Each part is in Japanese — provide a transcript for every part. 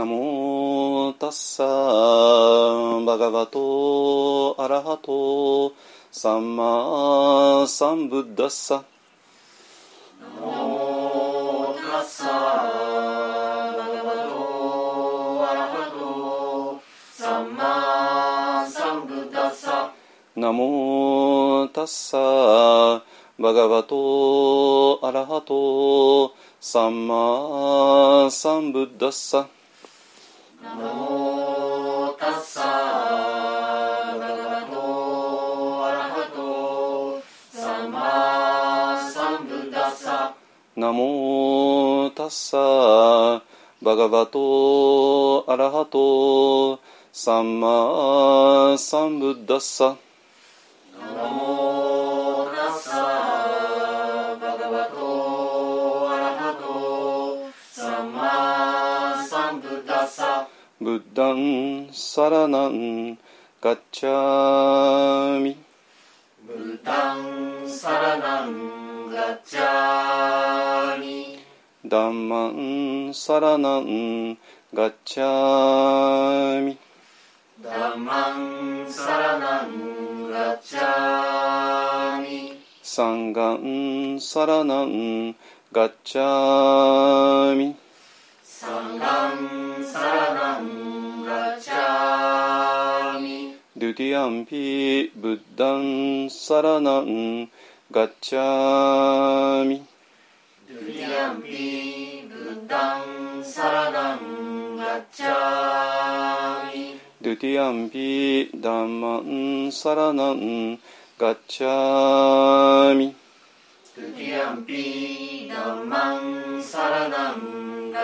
ナモタッサバガバトアラハトサンマサンブッダッサナモタッサバガバトアラハトサンマサンブッダッサナモタッサバガバトアラハトサンマサンブッダッサナモタッサバガバトアラハトサンマサンブッダッサブッダンサラナンガッチャミブータンサラナンガッダンマンサラナンガッチャミダンマンサラナンガッチャーミダンサラナンサラナンガッチャーミサラナンガンサラナンガッチャーミドゥティアンピサンガンサラナンガッチャミドゥリアンピサンガンサラナンガッチャー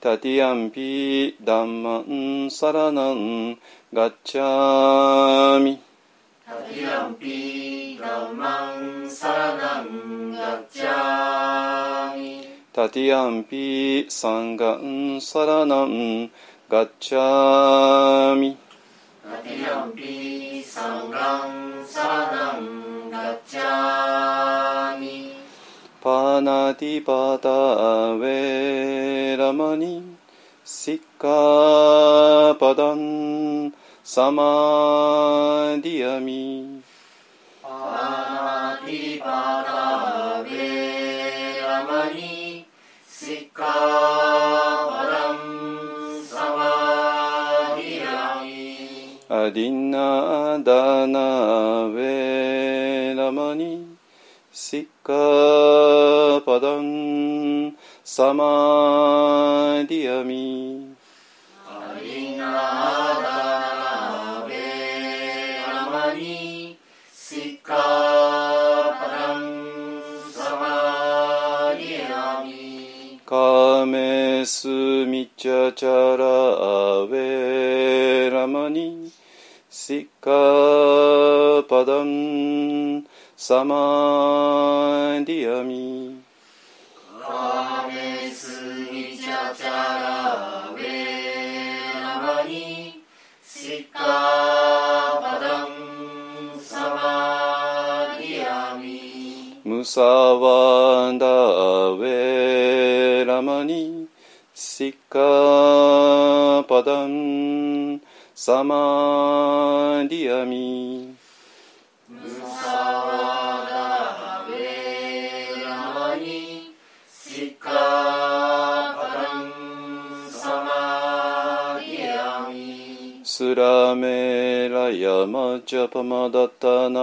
タティアンピダンマンサラナンガッチャミタティアンピダンマンサラナンガッチャーミタティアンピサンガンサラナンガッチャミタティアンピサンガンサラナンガッチャーミパナティパタウェラマニシッカパダンサマディアミパナティパタベラマニシッカパダンサマディアミアディナダナウェラマニシッカパダンサマディアミ。アリナダナベラマニシッカパダンサマディアミ。カメスミチャチャラウェラマニシッカパダンサマディアミェラマニシッカパダンサマディアミムサワダベラマニシッカパダンサマディアミスラメラヤマジャパマダタナ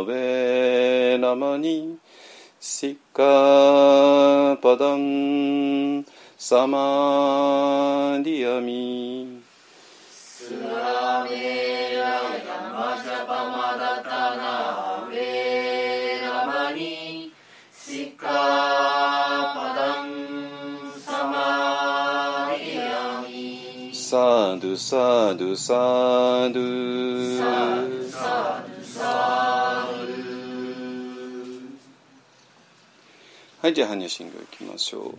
ウェラマニシッカパダンサマディアミスラメラヤマジャパマダタナラマニ。シカパダンサマディアミサドゥサドゥサドゥサドゥサドゥはいじゃあ般若心経いきましょう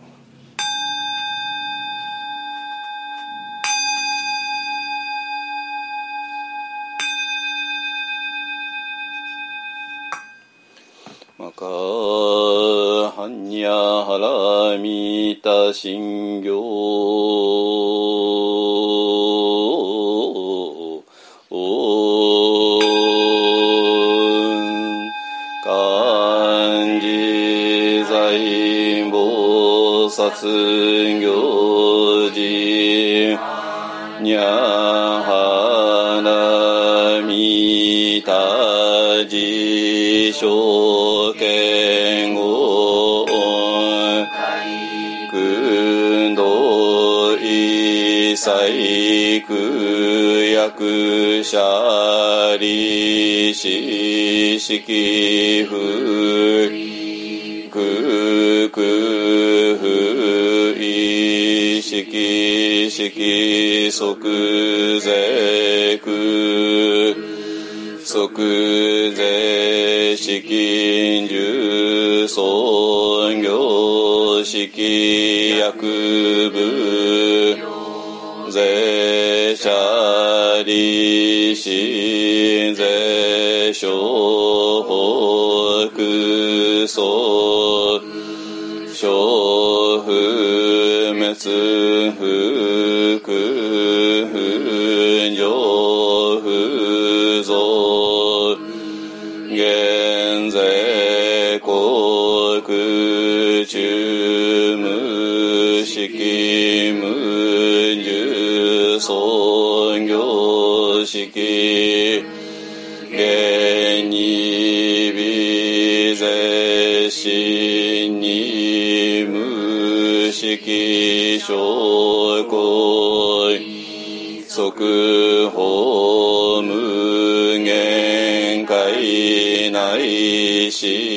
信行感字財菩薩識不 ऋषि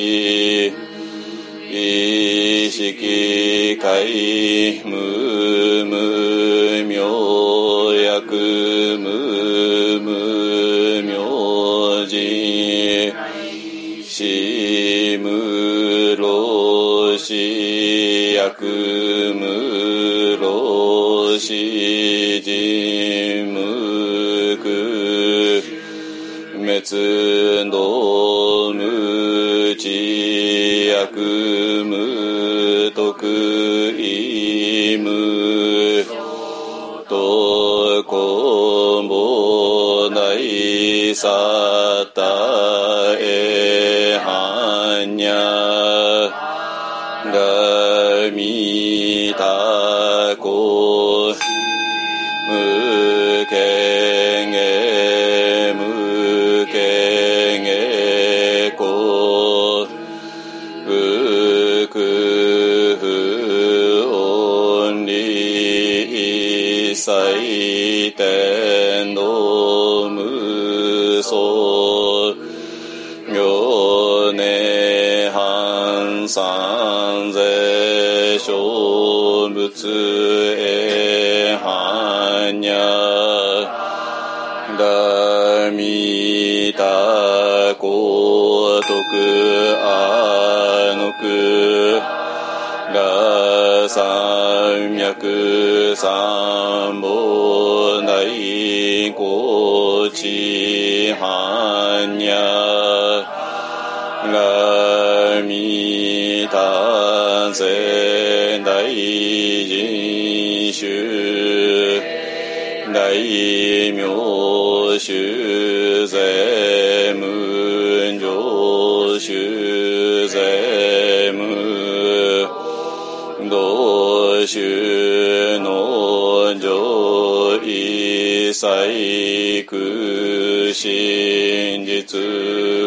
く真実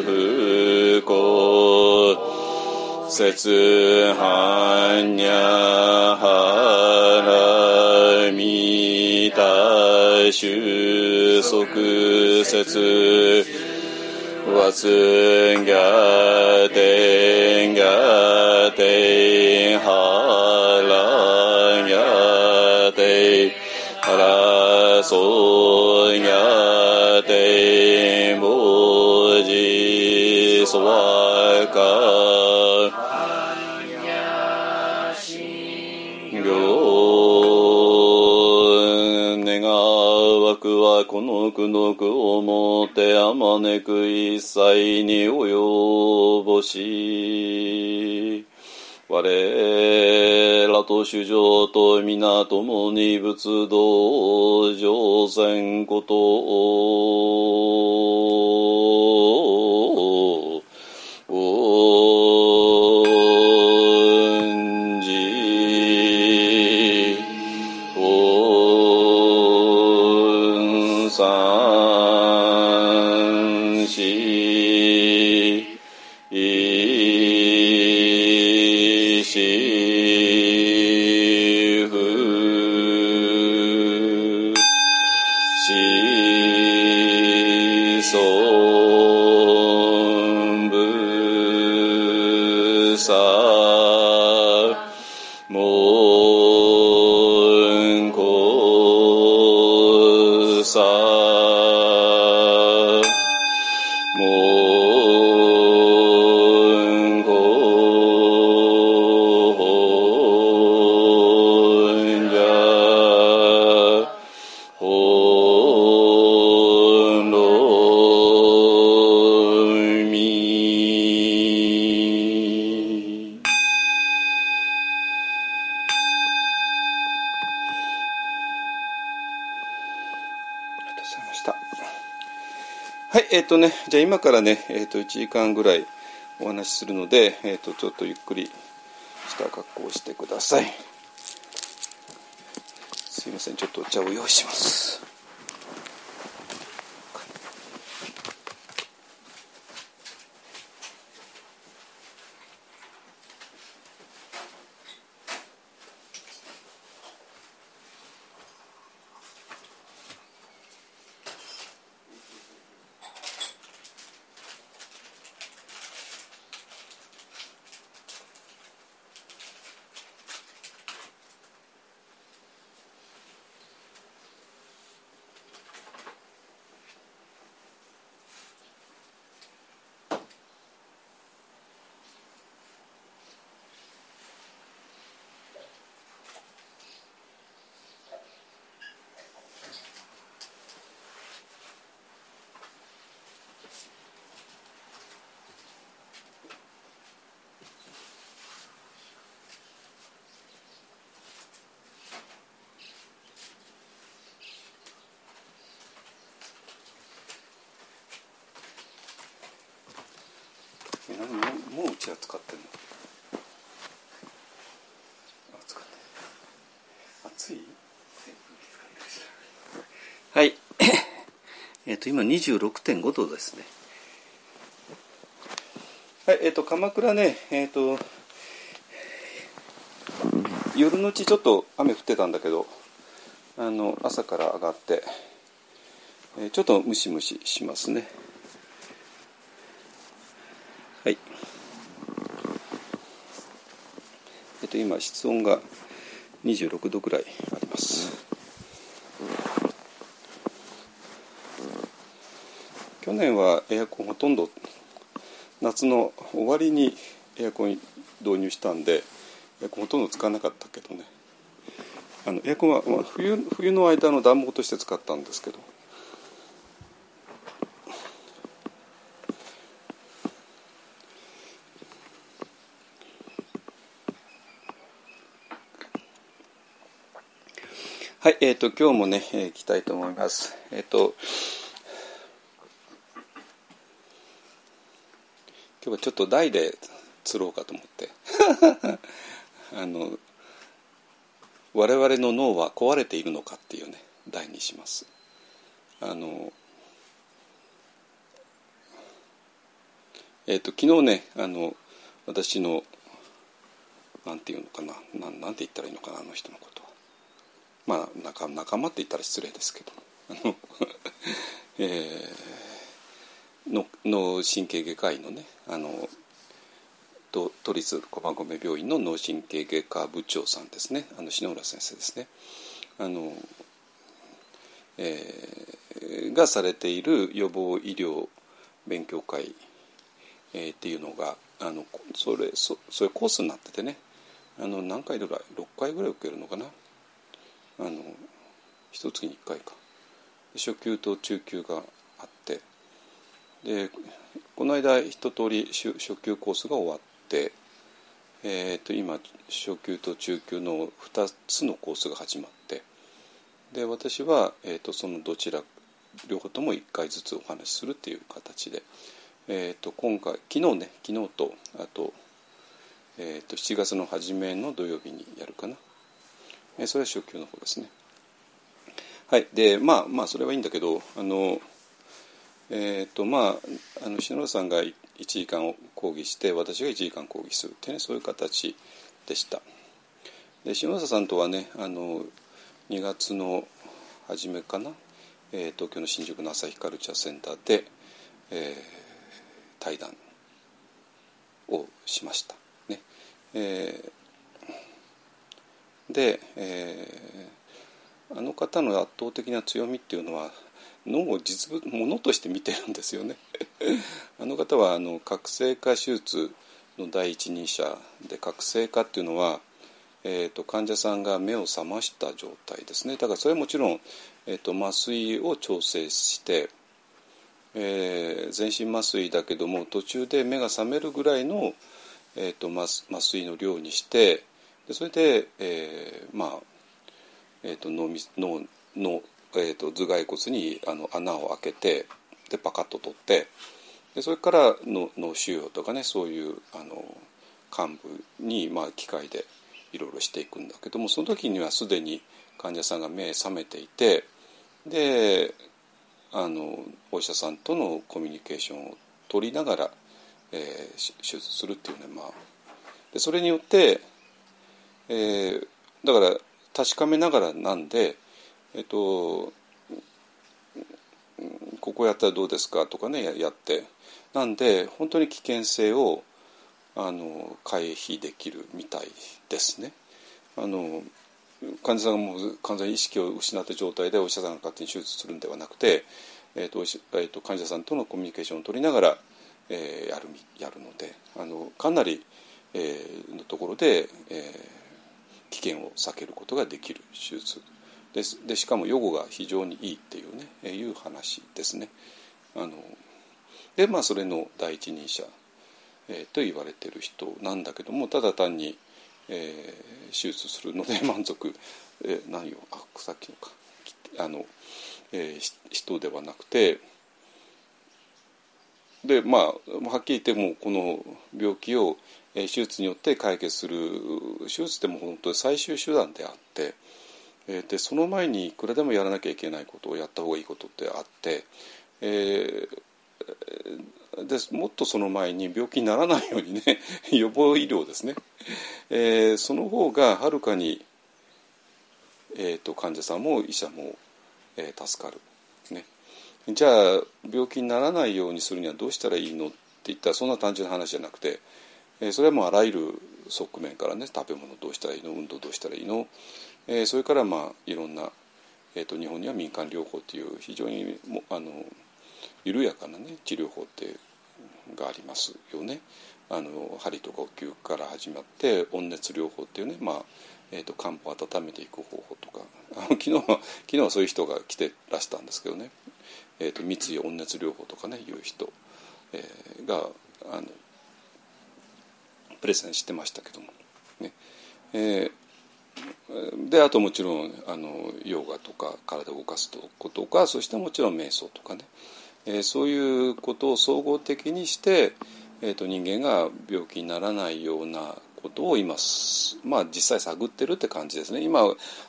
不幸。説及ぼし。我らと主上と皆共に仏道上善こと。今からね、えっ、と1時間ぐらいお話しするので、えっ、とちょっとゆっくりした格好をしてください。すいません、ちょっとお茶を用意します。えなんかもうもううちは使ってんのあ使って暑いはいえっと今26.5度ですね。はいえっ、と鎌倉ねえっ、と夜のうちちょっと雨降ってたんだけどあの朝から上がって、えちょっとムシムシしますね。はい。えっと今室温が26度ぐらいあります。去年はエアコンほとんど夏の終わりにエアコン導入したんでエアコンほとんど使わなかったけどね。あのエアコンは、まあ、冬冬の間の暖房として使ったんですけど。はい、えっ、と今日もね、えー、行きたいと思います。えっ、と今日はちょっと台で釣ろうかと思って、あの我々の脳は壊れているのかっていうね題にします。あのえっ、と昨日ねあの私のなんていうのかななんなんて言ったらいいのかなあの人のことは。まあ仲仲間って言ったら失礼ですけどあの、えー、の脳神経外科医のねあの都立駒込病院の脳神経外科部長さんですね。あの篠浦先生ですね。あのえー、がされている予防医療勉強会、えー、っていうのがあのそれそそれコースになっててね。あの何回ぐらい6回ぐらい受けるのかな。あの一月に1回か。初級と中級がでこの間一通り初級コースが終わって、えー、と今初級と中級の2つのコースが始まってで私は、えー、とそのどちら両方とも1回ずつお話しするっていう形で、えー、と今回昨日ね昨日とあと,、えー、と7月の初めの土曜日にやるかな、えー、それは初級の方ですね。はい。でまあまあそれはいいんだけどあのえっ、ー、とまああの篠田さんが1時間を講義して私が1時間講義する。ってねそういう形でした。で篠田さんとはねあの2月の初めかな、えー、東京の新宿の朝日カルチャーセンターで、えー、対談をしました。ね。えー、で、えー、あの方の圧倒的な強みっていうのは脳を実物ものとして見てるんですよね。あの方はあの覚醒化手術の第一人者で覚醒化っていうのはえーと、患者さんが目を覚ました状態ですねだからそれはもちろん、えーと、麻酔を調整して、えー、全身麻酔だけども途中で目が覚めるぐらいの、えーと、麻酔の量にしてでそれで、えー、まあ、えー、と脳脳の、えー、と頭蓋骨にあの穴を開けてでパカッと取ってでそれからの脳腫瘍とかねそういうあの幹部に、まあ、機械でいろいろしていくんだけどもその時にはすでに患者さんが目覚めていてであのお医者さんとのコミュニケーションを取りながら、えー、手術するっていうねまあ。でそれによって、えー、だから確かめながらなんでえっとここやったらどうですかとかねやってなんで本当に危険性をあの回避できるみたいですね。あの患者さんがもう完全に意識を失った状態でお医者さんが勝手に手術するんではなくて、えーとえーと、患者さんとのコミュニケーションを取りながら、えー、やるやるのであのかなり、えー、のところで、えー、危険を避けることができる手術ででしかも予後が非常にいいっていうね、え、いう話ですね。あのでまあそれの第一人者えー、と言われてる人なんだけどもただ単に、えー、手術するので 満足、えー、何よあさっきのかあの、えー、人ではなくてでまあはっきり言ってもこの病気を、手術によって解決する手術でも本当に最終手段であって。えー、でその前にいくらでもやらなきゃいけないことをやった方がいいことってあって、えー、でもっとその前に病気にならないようにね 予防医療ですね、えー、その方がはるかに、えーと、患者さんも医者も、えー、助かる、ね、じゃあ病気にならないようにするにはどうしたらいいのって言ったらそんな単純な話じゃなくて、えー、それはもうあらゆる側面からね食べ物どうしたらいいの運動どうしたらいいの、えー、それからまあいろんな、えーと、日本には民間療法っていう非常にもあの緩やかなね治療法ってがありますよね。あの針とかお灸から始まって温熱療法っていうね、まあえーと、漢方を温めていく方法とかあの 昨日は昨日はそういう人が来てらしたんですけどね、えーと、三井温熱療法とかねいう人、えー、があのプレゼンしてましたけどもね。えー、であともちろんあのヨガとか体を動かすとことかそしてもちろん瞑想とかね。えー、そういうことを総合的にして、えーと、人間が病気にならないようなことを今、まあ、実際探ってるって感じですね。今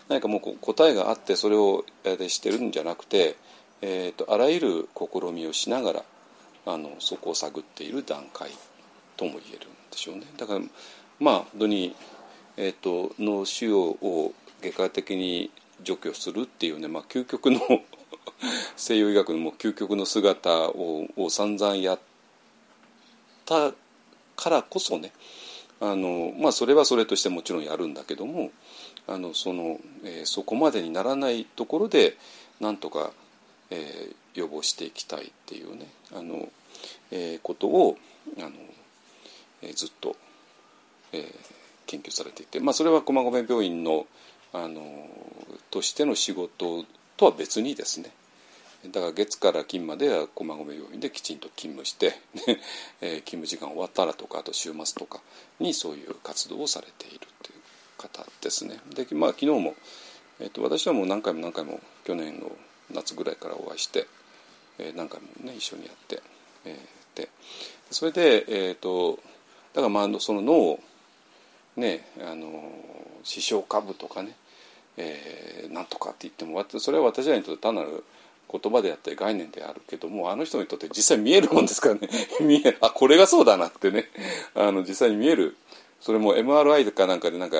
何かもう答えがあってそれをしてるんじゃなくて、えーと、あらゆる試みをしながらあのそこを探っている段階とも言えるんでしょうね。だからまあ本当に、えーと脳腫瘍を外科的に除去するっていうね、まあ、究極の 西洋医学のも究極の姿をを散々やったからこそねあのまあそれはそれとしてもちろんやるんだけどもあのその、えー、そこまでにならないところでなんとか、えー、予防していきたいっていうねあの、えー、ことをあの、えー、ずっと、えー、研究されていて、まあ、それは駒込病院のあのとしての仕事とは別にですねだから月から金までは駒込病院できちんと勤務して、えー、勤務時間終わったらとかあと週末とかにそういう活動をされているという方ですね。でまあ昨日も、えーと、私はもう何回も何回も去年の夏ぐらいからお会いして、えー、何回もね一緒にやって、えー、でそれで、えーと、だからまあその脳をねあの視床下部とかね、えー、なんとかって言ってもそれは私らにとって単なる言葉であったり概念であるけどもあの人にとって実際見えるもんですからね。見えあこれがそうだなってね。あの実際に見える。それも MRI かなんかでなんか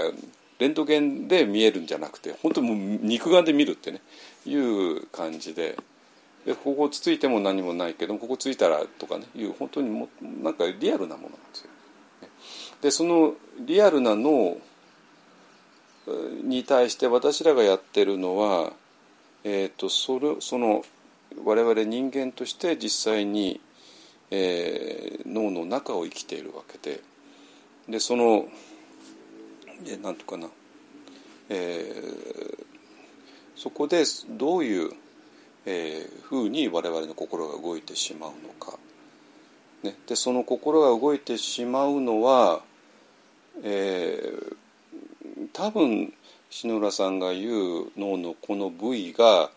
レントゲンで見えるんじゃなくて本当もう肉眼で見るってね。いう感じで。でここつついても何もないけどここついたらとかね。いう本当にもなんかリアルなものなんですよ。でそのリアルな脳に対して私らがやってるのはえーと、それその我々人間として実際に、えー、脳の中を生きているわけででその何とかな、えー、そこでどういう、えー、ふうに我々の心が動いてしまうのか、ね、でその心が動いてしまうのは、えー、多分篠浦さんが言う脳のこの部位が、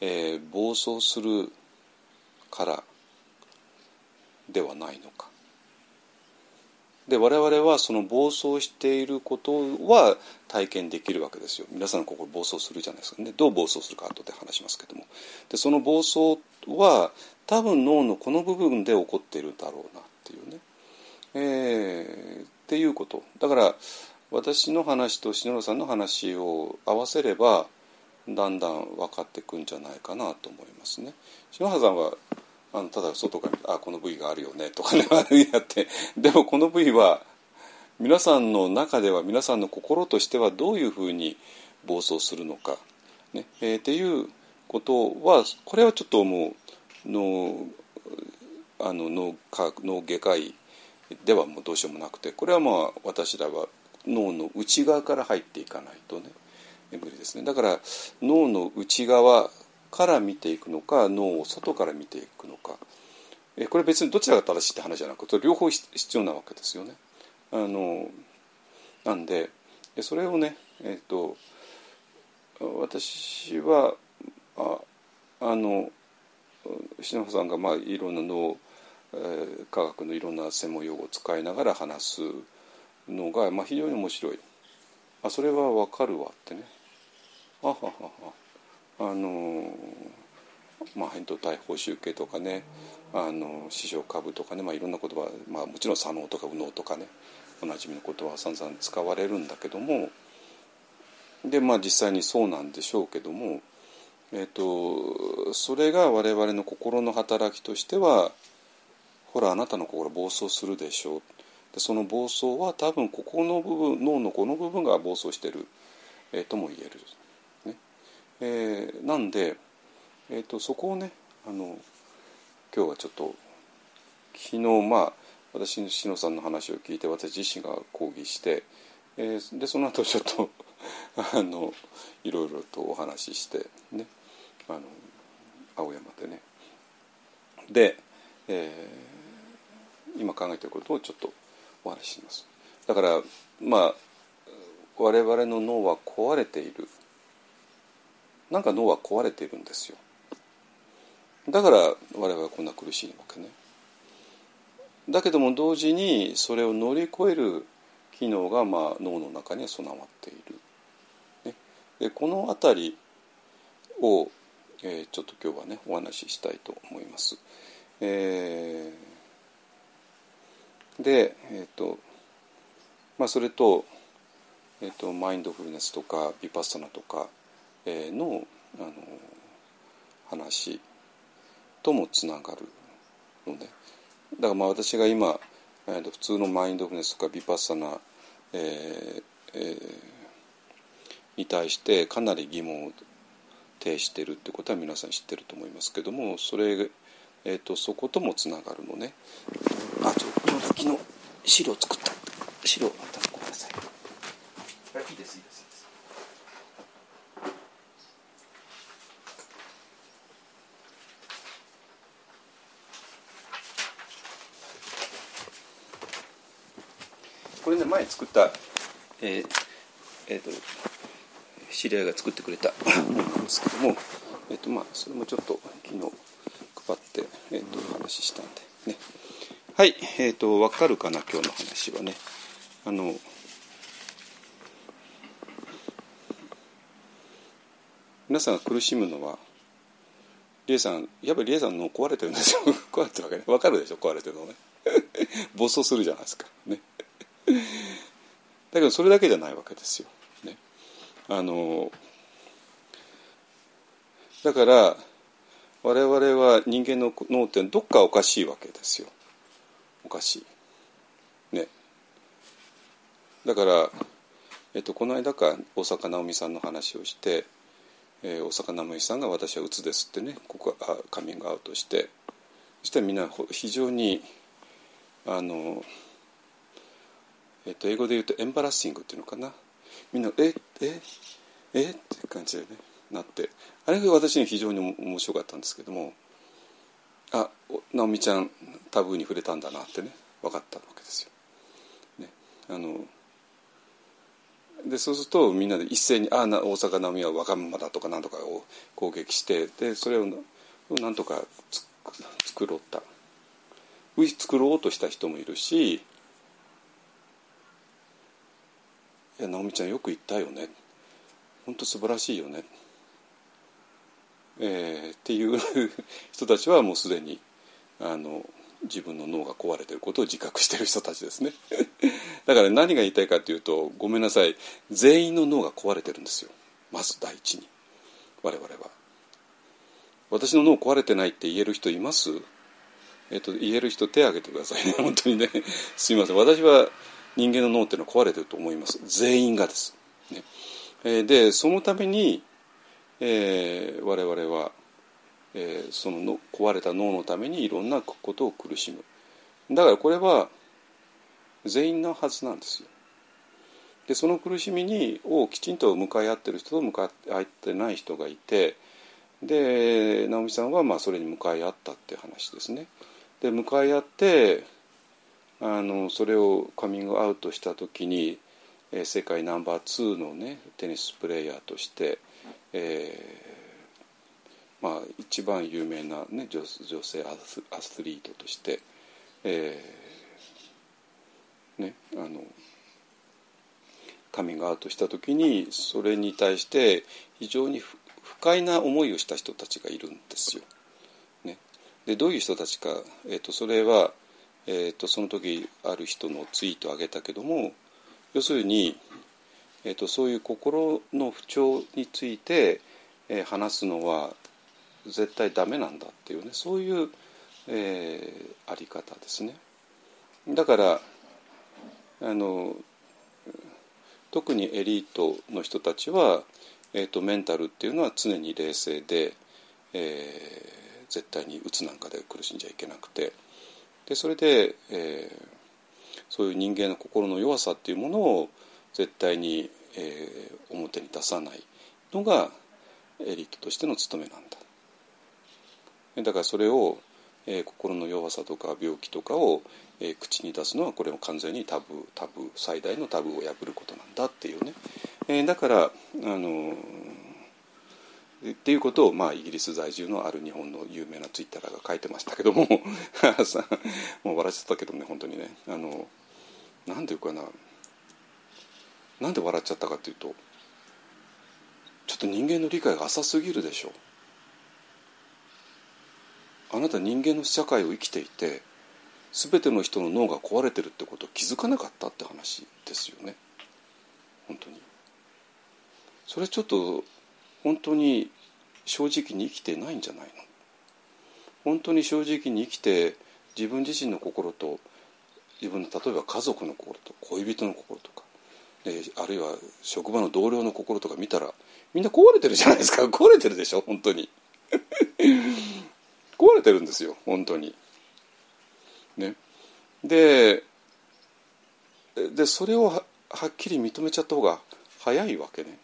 えー、暴走するからではないのか。で我々はその暴走していることは体験できるわけですよ。皆さんの心暴走するじゃないですか。ねどう暴走するか後で話しますけども。でその暴走は多分脳のこの部分で起こっているだろうなっていうね、えー、っていうこと。だから私の話と篠原さんの話を合わせればだんだん分かってくんじゃないかなと思いますね。篠原さんはあのただ外から見て「あこの部位があるよね」とかねやって。でもこの部位は皆さんの中では皆さんの心としてはどういうふうに暴走するのか、ね。えー、っていうことはこれはちょっともう脳あの脳科脳外科医ではもうどうしようもなくてこれはまあ私らは脳の内側から入っていかないとね無理ですねだから脳の内側から見ていくのか脳を外から見ていくのかえこれ別にどちらが正しいって話じゃなくて両方必要なわけですよね。あのなんでそれをねえっ、ー、と私はああの篠原さんがまあいろんな脳、えー、科学のいろんな専門用語を使いながら話すのが、まあ、非常に面白い。あそれはわかるわってね。あははは。あのまあ扁桃体報酬系とかね。あの視床下部とかね、まあ、いろんな言葉、まあ、もちろん左脳とか右脳とかね。おなじみの言葉は散々使われるんだけども。でまあ実際にそうなんでしょうけども、えーと、それが我々の心の働きとしてはほらあなたの心暴走するでしょう。でその暴走は多分ここの部分脳のこの部分が暴走してる、えー、とも言える。ね。えー、なんで、えーと、そこをねあの今日はちょっと昨日まあ私の篠さんの話を聞いて私自身が講義して、えー、でその後ちょっと あのいろいろとお話ししてね。あの青山でね。で、えー、今考えていることをちょっとお話しします。だからまあ我々の脳は壊れている。なんか脳は壊れているんですよ。だから我々はこんな苦しいわけね。だけども同時にそれを乗り越える機能がまあ脳の中には備わっている、ね、でこの辺りを、え、ちょっと今日はねお話ししたいと思います。えーで、えーとまあ、それと,、えーと、マインドフルネスとかビパッサナとか、えー、のあの話ともつながるのでだからまあ私が今、えーと、普通のマインドフルネスとかビパッサナえーえー、に対してかなり疑問を呈しているってことは皆さん知ってると思いますけどもそれ、えーと、そこともつながるのね。あちょっと昨日資料作った資料あったごめんなさい。いいですいいです。これね前作った、えーえーと、知り合いが作ってくれたものなんですけども、えーとまあ、それもちょっと昨日配って、えーと、お話ししたんでねはいえっ、ー、と分かるかな今日の話はね。あの皆さんが苦しむのはリエさんやっぱりリエさんの壊れてるんですよ。壊れてるわけね。分かるでしょ壊れてるのね。暴走するじゃないですか。ね。だけどそれだけじゃないわけですよ。ね、あのだから我々は人間の脳ってどっかおかしいわけですよ。おかしい。ね。だから、えっと、この間か大坂なおみさんの話をして、えー、大坂なおみさんが「私はうつです」ってねここあカミングアウトしてそしたらみんな非常にあのえっと、英語で言うとエンバラッシングっていうのかなみんな「えええって感じでねなってあれが私に非常に面白かったんですけどもあ直美ちゃんタブーに触れたんだなってね分かったわけですよ。ね、あのでそうするとみんなで一斉に「ああ大阪なおみは若者だ」とか何とかを攻撃してでそれをなんとか作ろうった。作ろうとした人もいるしいや直美ちゃんよく言ったよね。本当素晴らしいよね」えー、っていう人たちはもうすでにあの自分の脳が壊れてることを自覚してる人たちですね。だから何が言いたいかというとごめんなさい。全員の脳が壊れてるんですよ。まず第一に。我々は。私の脳壊れてないって言える人います？えっと、言える人手挙げてくださいね。本当にね。すみません。私は人間の脳っていうのは壊れてると思います。全員がです。ね。えでそのために、えー、我々は、えー、そのの壊れた脳のためにいろんなことを苦しむだからこれは全員のはずなんですよ。でその苦しみにをきちんと向かい合ってる人と向かい合ってない人がいてで直美さんはまあそれに向かい合ったって話ですね。で向かい合ってあのそれをカミングアウトした時に、世界ナンバー2のねテニスプレーヤーとして、えー、まあ、一番有名な、ね、女女性アスリートとして、えー、ね、あのカミングアウトした時にそれに対して非常に不快な思いをした人たちがいるんですよ。ね、でどういう人たちか、えーとそれはえーと、その時ある人のツイートを上げたけども要するに、えーと、そういう心の不調について、えー、話すのは絶対ダメなんだっていうねそういう、えー、あり方ですね。だからあの特にエリートの人たちは、えーと、メンタルっていうのは常に冷静で、えー、絶対にうつなんかで苦しんじゃいけなくて。でそれで、えー、そういう人間の心の弱さっていうものを絶対に、えー、表に出さないのがエリートとしての務めなんだ。だからそれを、えー、心の弱さとか病気とかを、えー、口に出すのはこれも完全にタブタブ最大のタブを破ることなんだっていうね、えー、だからあのっていうことを、まあ、イギリス在住のある日本の有名なツイッターが書いてましたけども もう笑っちゃったけどね本当にね。あのなんていうかな。なんで笑っちゃったかというとちょっと人間の理解が浅すぎるでしょ。あなた人間の社会を生きていて全ての人の脳が壊れてるってことを気づかなかったって話ですよね。本当に。それちょっと本当に正直に生きてないんじゃないの？本当に正直に生きて自分自身の心と自分の例えば家族の心と恋人の心とかであるいは職場の同僚の心とか見たらみんな壊れてるじゃないですか。壊れてるでしょ本当に。壊れてるんですよ本当に。ね。ででそれをははっきり認めちゃった方が早いわけね。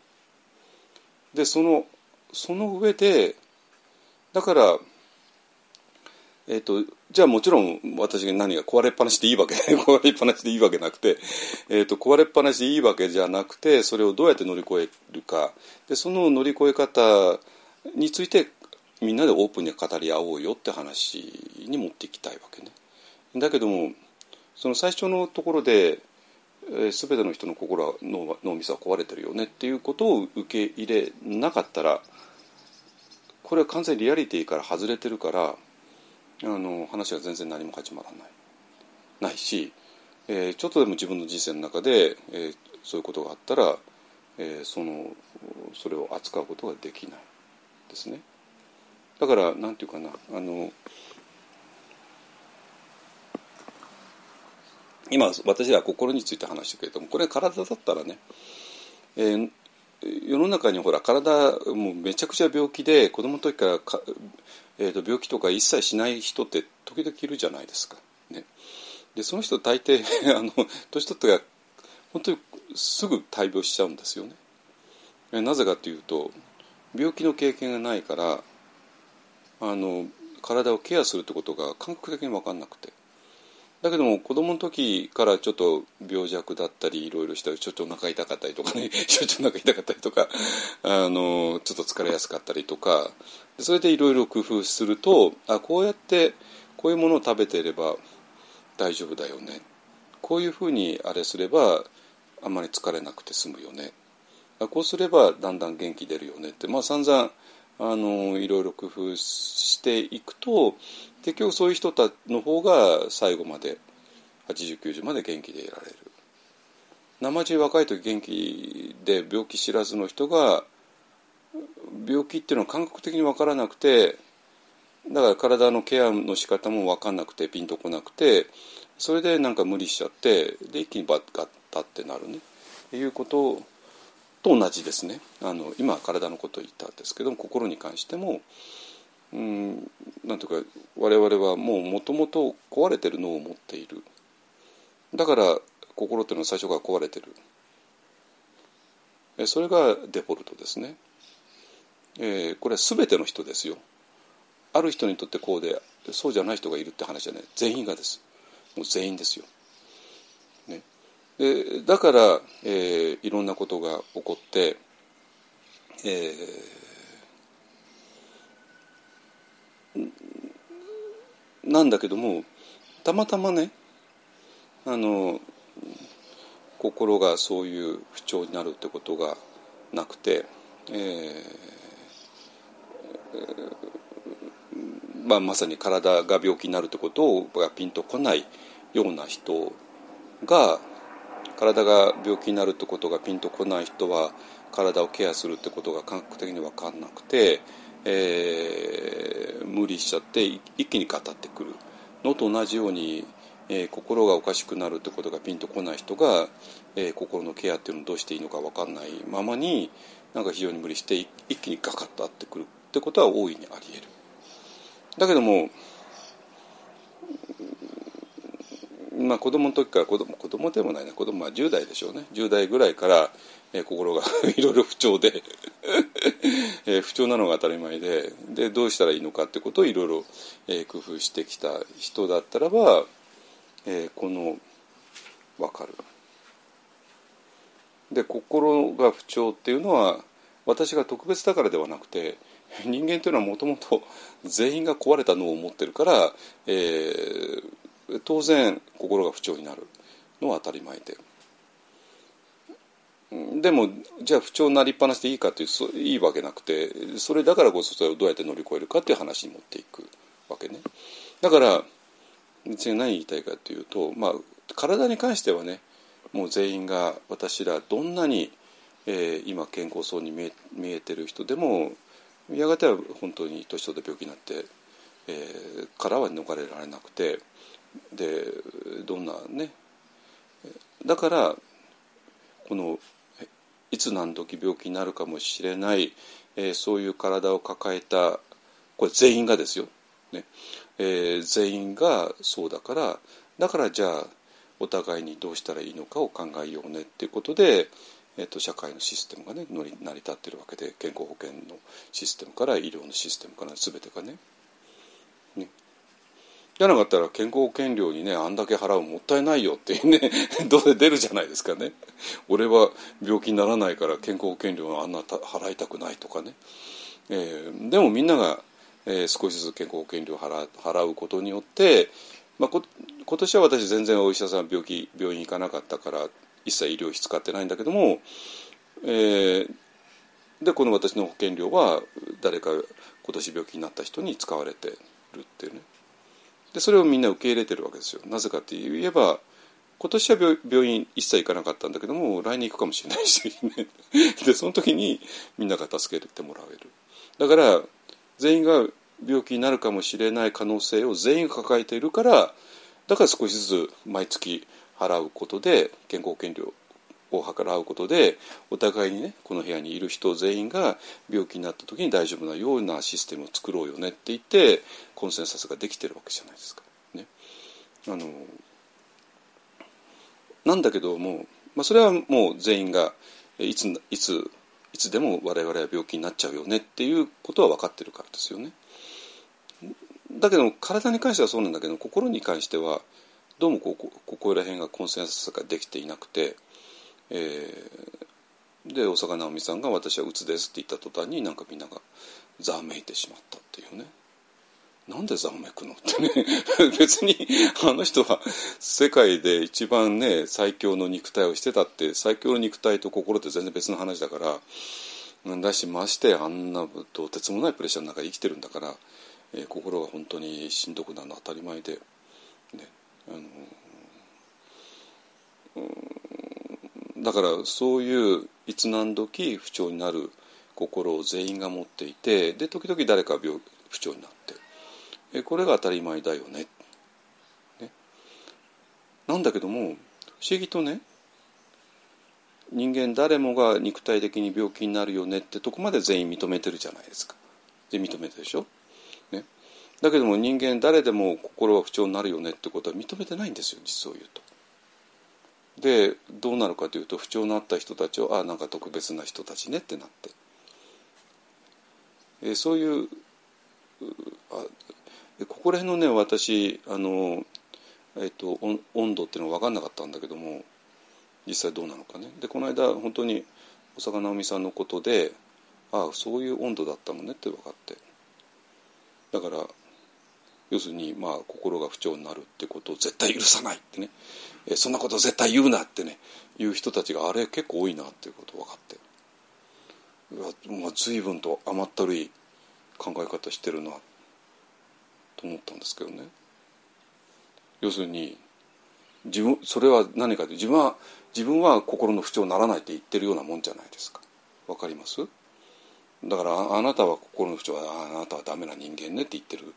でそのその上でだからえーと、じゃあもちろん私が何が壊れっぱなしでいいわけ壊れっぱなしでいいわけなくて、えーと、壊れっぱなしでいいわけじゃなくてそれをどうやって乗り越えるかでその乗り越え方についてみんなでオープンに語り合おうよって話に持っていきたいわけね。だけどもその最初のところで、えー、全ての人の心は脳脳みそは壊れてるよねっていうことを受け入れなかったらこれは完全にリアリティから外れてるから。あの話は全然何も始まらないないし、えー、ちょっとでも自分の人生の中で、えー、そういうことがあったら、えー、そのそれを扱うことができないですね。だからなんていうかなあの今私は心について話してくれてもこれ体だったらね、えー、世の中にほら体もうめちゃくちゃ病気で子供の時からかえー、と病気とか一切しない人って時々いるじゃないですか。ね、でその人大抵 あの年取って本当にすぐ大病しちゃうんですよね。えなぜかというと病気の経験がないからあの体をケアするってことが感覚的に分かんなくてだけども子供の時からちょっと病弱だったりいろいろしたりちょっとお腹痛かったりとかね ちょっとお腹痛かったりとかあのちょっと疲れやすかったりとかそれでいろいろ工夫するとあこうやってこういうものを食べていれば大丈夫だよね。こういうふうにあれすればあんまり疲れなくて済むよね。こうすればだんだん元気出るよねって。まあ散々あのいろいろ工夫していくと結局そういう人たの方が最後まで8090まで元気でいられる。生地若い時元気で病気知らずの人が病気っていうのは感覚的に分からなくてだから体のケアの仕方も分かんなくてピンとこなくてそれでなんか無理しちゃってで一気にバッガッタってなるね。いうことと同じですね。あの今体のことを言ったんですけども心に関してもうんなんとか我々はもうもともと壊れてる脳を持っている。だから心っていうのは最初から壊れてる。それがデフォルトですね、えー、これは全ての人ですよ。ある人にとってこうでそうじゃない人がいるって話じゃない。全員がです。もう全員ですよ。でだから、えー、いろんなことが起こって、えー、なんだけどもたまたまねあの心がそういう不調になるってことがなくて、えーまあ、まさに体が病気になるってことをがピンとこないような人が体が病気になるってことがピンとこない人は体をケアするってことが感覚的に分かんなくて、えー、無理しちゃって一気に語ってくるのと同じように、えー、心がおかしくなるってことがピンとこない人が、えー、心のケアっていうのをどうしていいのか分かんないままになんか非常に無理して一気にガカッと合ってくるってことは大いにあり得る。だけどもまあ、子供の時から子供子供でもないな子供は10代でしょうね10代ぐらいから、えー、心が いろいろ不調で えー、不調なのが当たり前ででどうしたらいいのかってことをいろいろ、えー、工夫してきた人だったらば、えー、この分かる。で心が不調っていうのは私が特別だからではなくて人間というのはもともと全員が壊れた脳を持ってるから、えー、当然心が不調になるのは当たり前で。でもじゃあ不調になりっぱなしでいいかといういいわけなくてそれだからこそそれをどうやって乗り越えるかっていう話に持っていくわけね。だから別に何言いたいかというと、まあ、体に関してはねもう全員が私らどんなに、えー、今健康そうに見え見えてる人でもやがては本当に年取って病気になって、えー、からは逃れられなくてでどんなね。だからこのいつ何時病気になるかもしれない、えー、そういう体を抱えたこれ全員がですよ、ね。えー、全員がそうだからだからじゃあお互いにどうしたらいいのかを考えようねっていうことで、えーと、社会のシステムがね成り立ってるわけで健康保険のシステムから医療のシステムから全てがね。ね。じゃなかったら健康保険料にねあんだけ払うもったいないよっていうね どうせ出るじゃないですかね。俺は病気にならないから健康保険料あんな払いたくないとかね、えー、でもみんなが、えー、少しずつ健康保険料を払うことによって、まあ、今年は私全然お医者さん病気病院行かなかったから一切医療費使ってないんだけども、えー、でこの私の保険料は誰か今年病気になった人に使われてるっていうね。でそれをみんな受け入れてるわけですよ。なぜかって言えば今年は病院一切行かなかったんだけども来年行くかもしれないし、ね、でその時にみんなが助けてもらえる。だから全員が病気になるかもしれない可能性を全員が抱えているからだから少しずつ毎月払うことで健康保険料を払うことでお互いにねこの部屋にいる人全員が病気になった時に大丈夫なようなシステムを作ろうよねって言ってコンセンサスができてるわけじゃないですか。ね、あのなんだけども、まあ、それはもう全員がいついついつでも我々は病気になっちゃうよねっていうことは分かってるからですよね。だけど体に関してはそうなんだけど心に関してはどうもここここら辺がコンセンサスができていなくて、えー、で大坂なおみさんが「私はうつです」って言った途端になんかみんながざわめいてしまったっていうね。なんでざわめくのってね 別にあの人は世界で一番ね最強の肉体をしてたって最強の肉体と心って全然別の話だからだしましてあんなとてつもないプレッシャーの中で生きてるんだから、えー、心が本当にしんどくなるのは当たり前で、ねあのだからそういういつ何時不調になる心を全員が持っていてで時々誰か病不調になってえこれが当たり前だよねねなんだけども不思議とね人間誰もが肉体的に病気になるよねってとこまで全員認めてるじゃないですか。で認めてでしょ、ね、だけども人間誰でも心は不調になるよねってことは認めてないんですよ実を言うと。でどうなるかというと不調になった人たちをああなんか特別な人たちねってなって、えそういうあここら辺のね私あの、えっと、温度っていうのは分かんなかったんだけども実際どうなのかね。でこの間本当に小坂直美さんのことでああそういう温度だったのねって分かって。だから要するにまあ心が不調になるってことを絶対許さないってね。えそんなこと絶対言うなってね言う人たちがあれ結構多いなっていうこと分かって。うわ、まあ、随分と甘ったるい考え方してるなと思ったんですけどね。要するに自分それは何かで自分は自分は心の不調にならないって言ってるようなもんじゃないですか。わかります？だからあなたは心の不調はあなたはダメな人間ねって言ってる。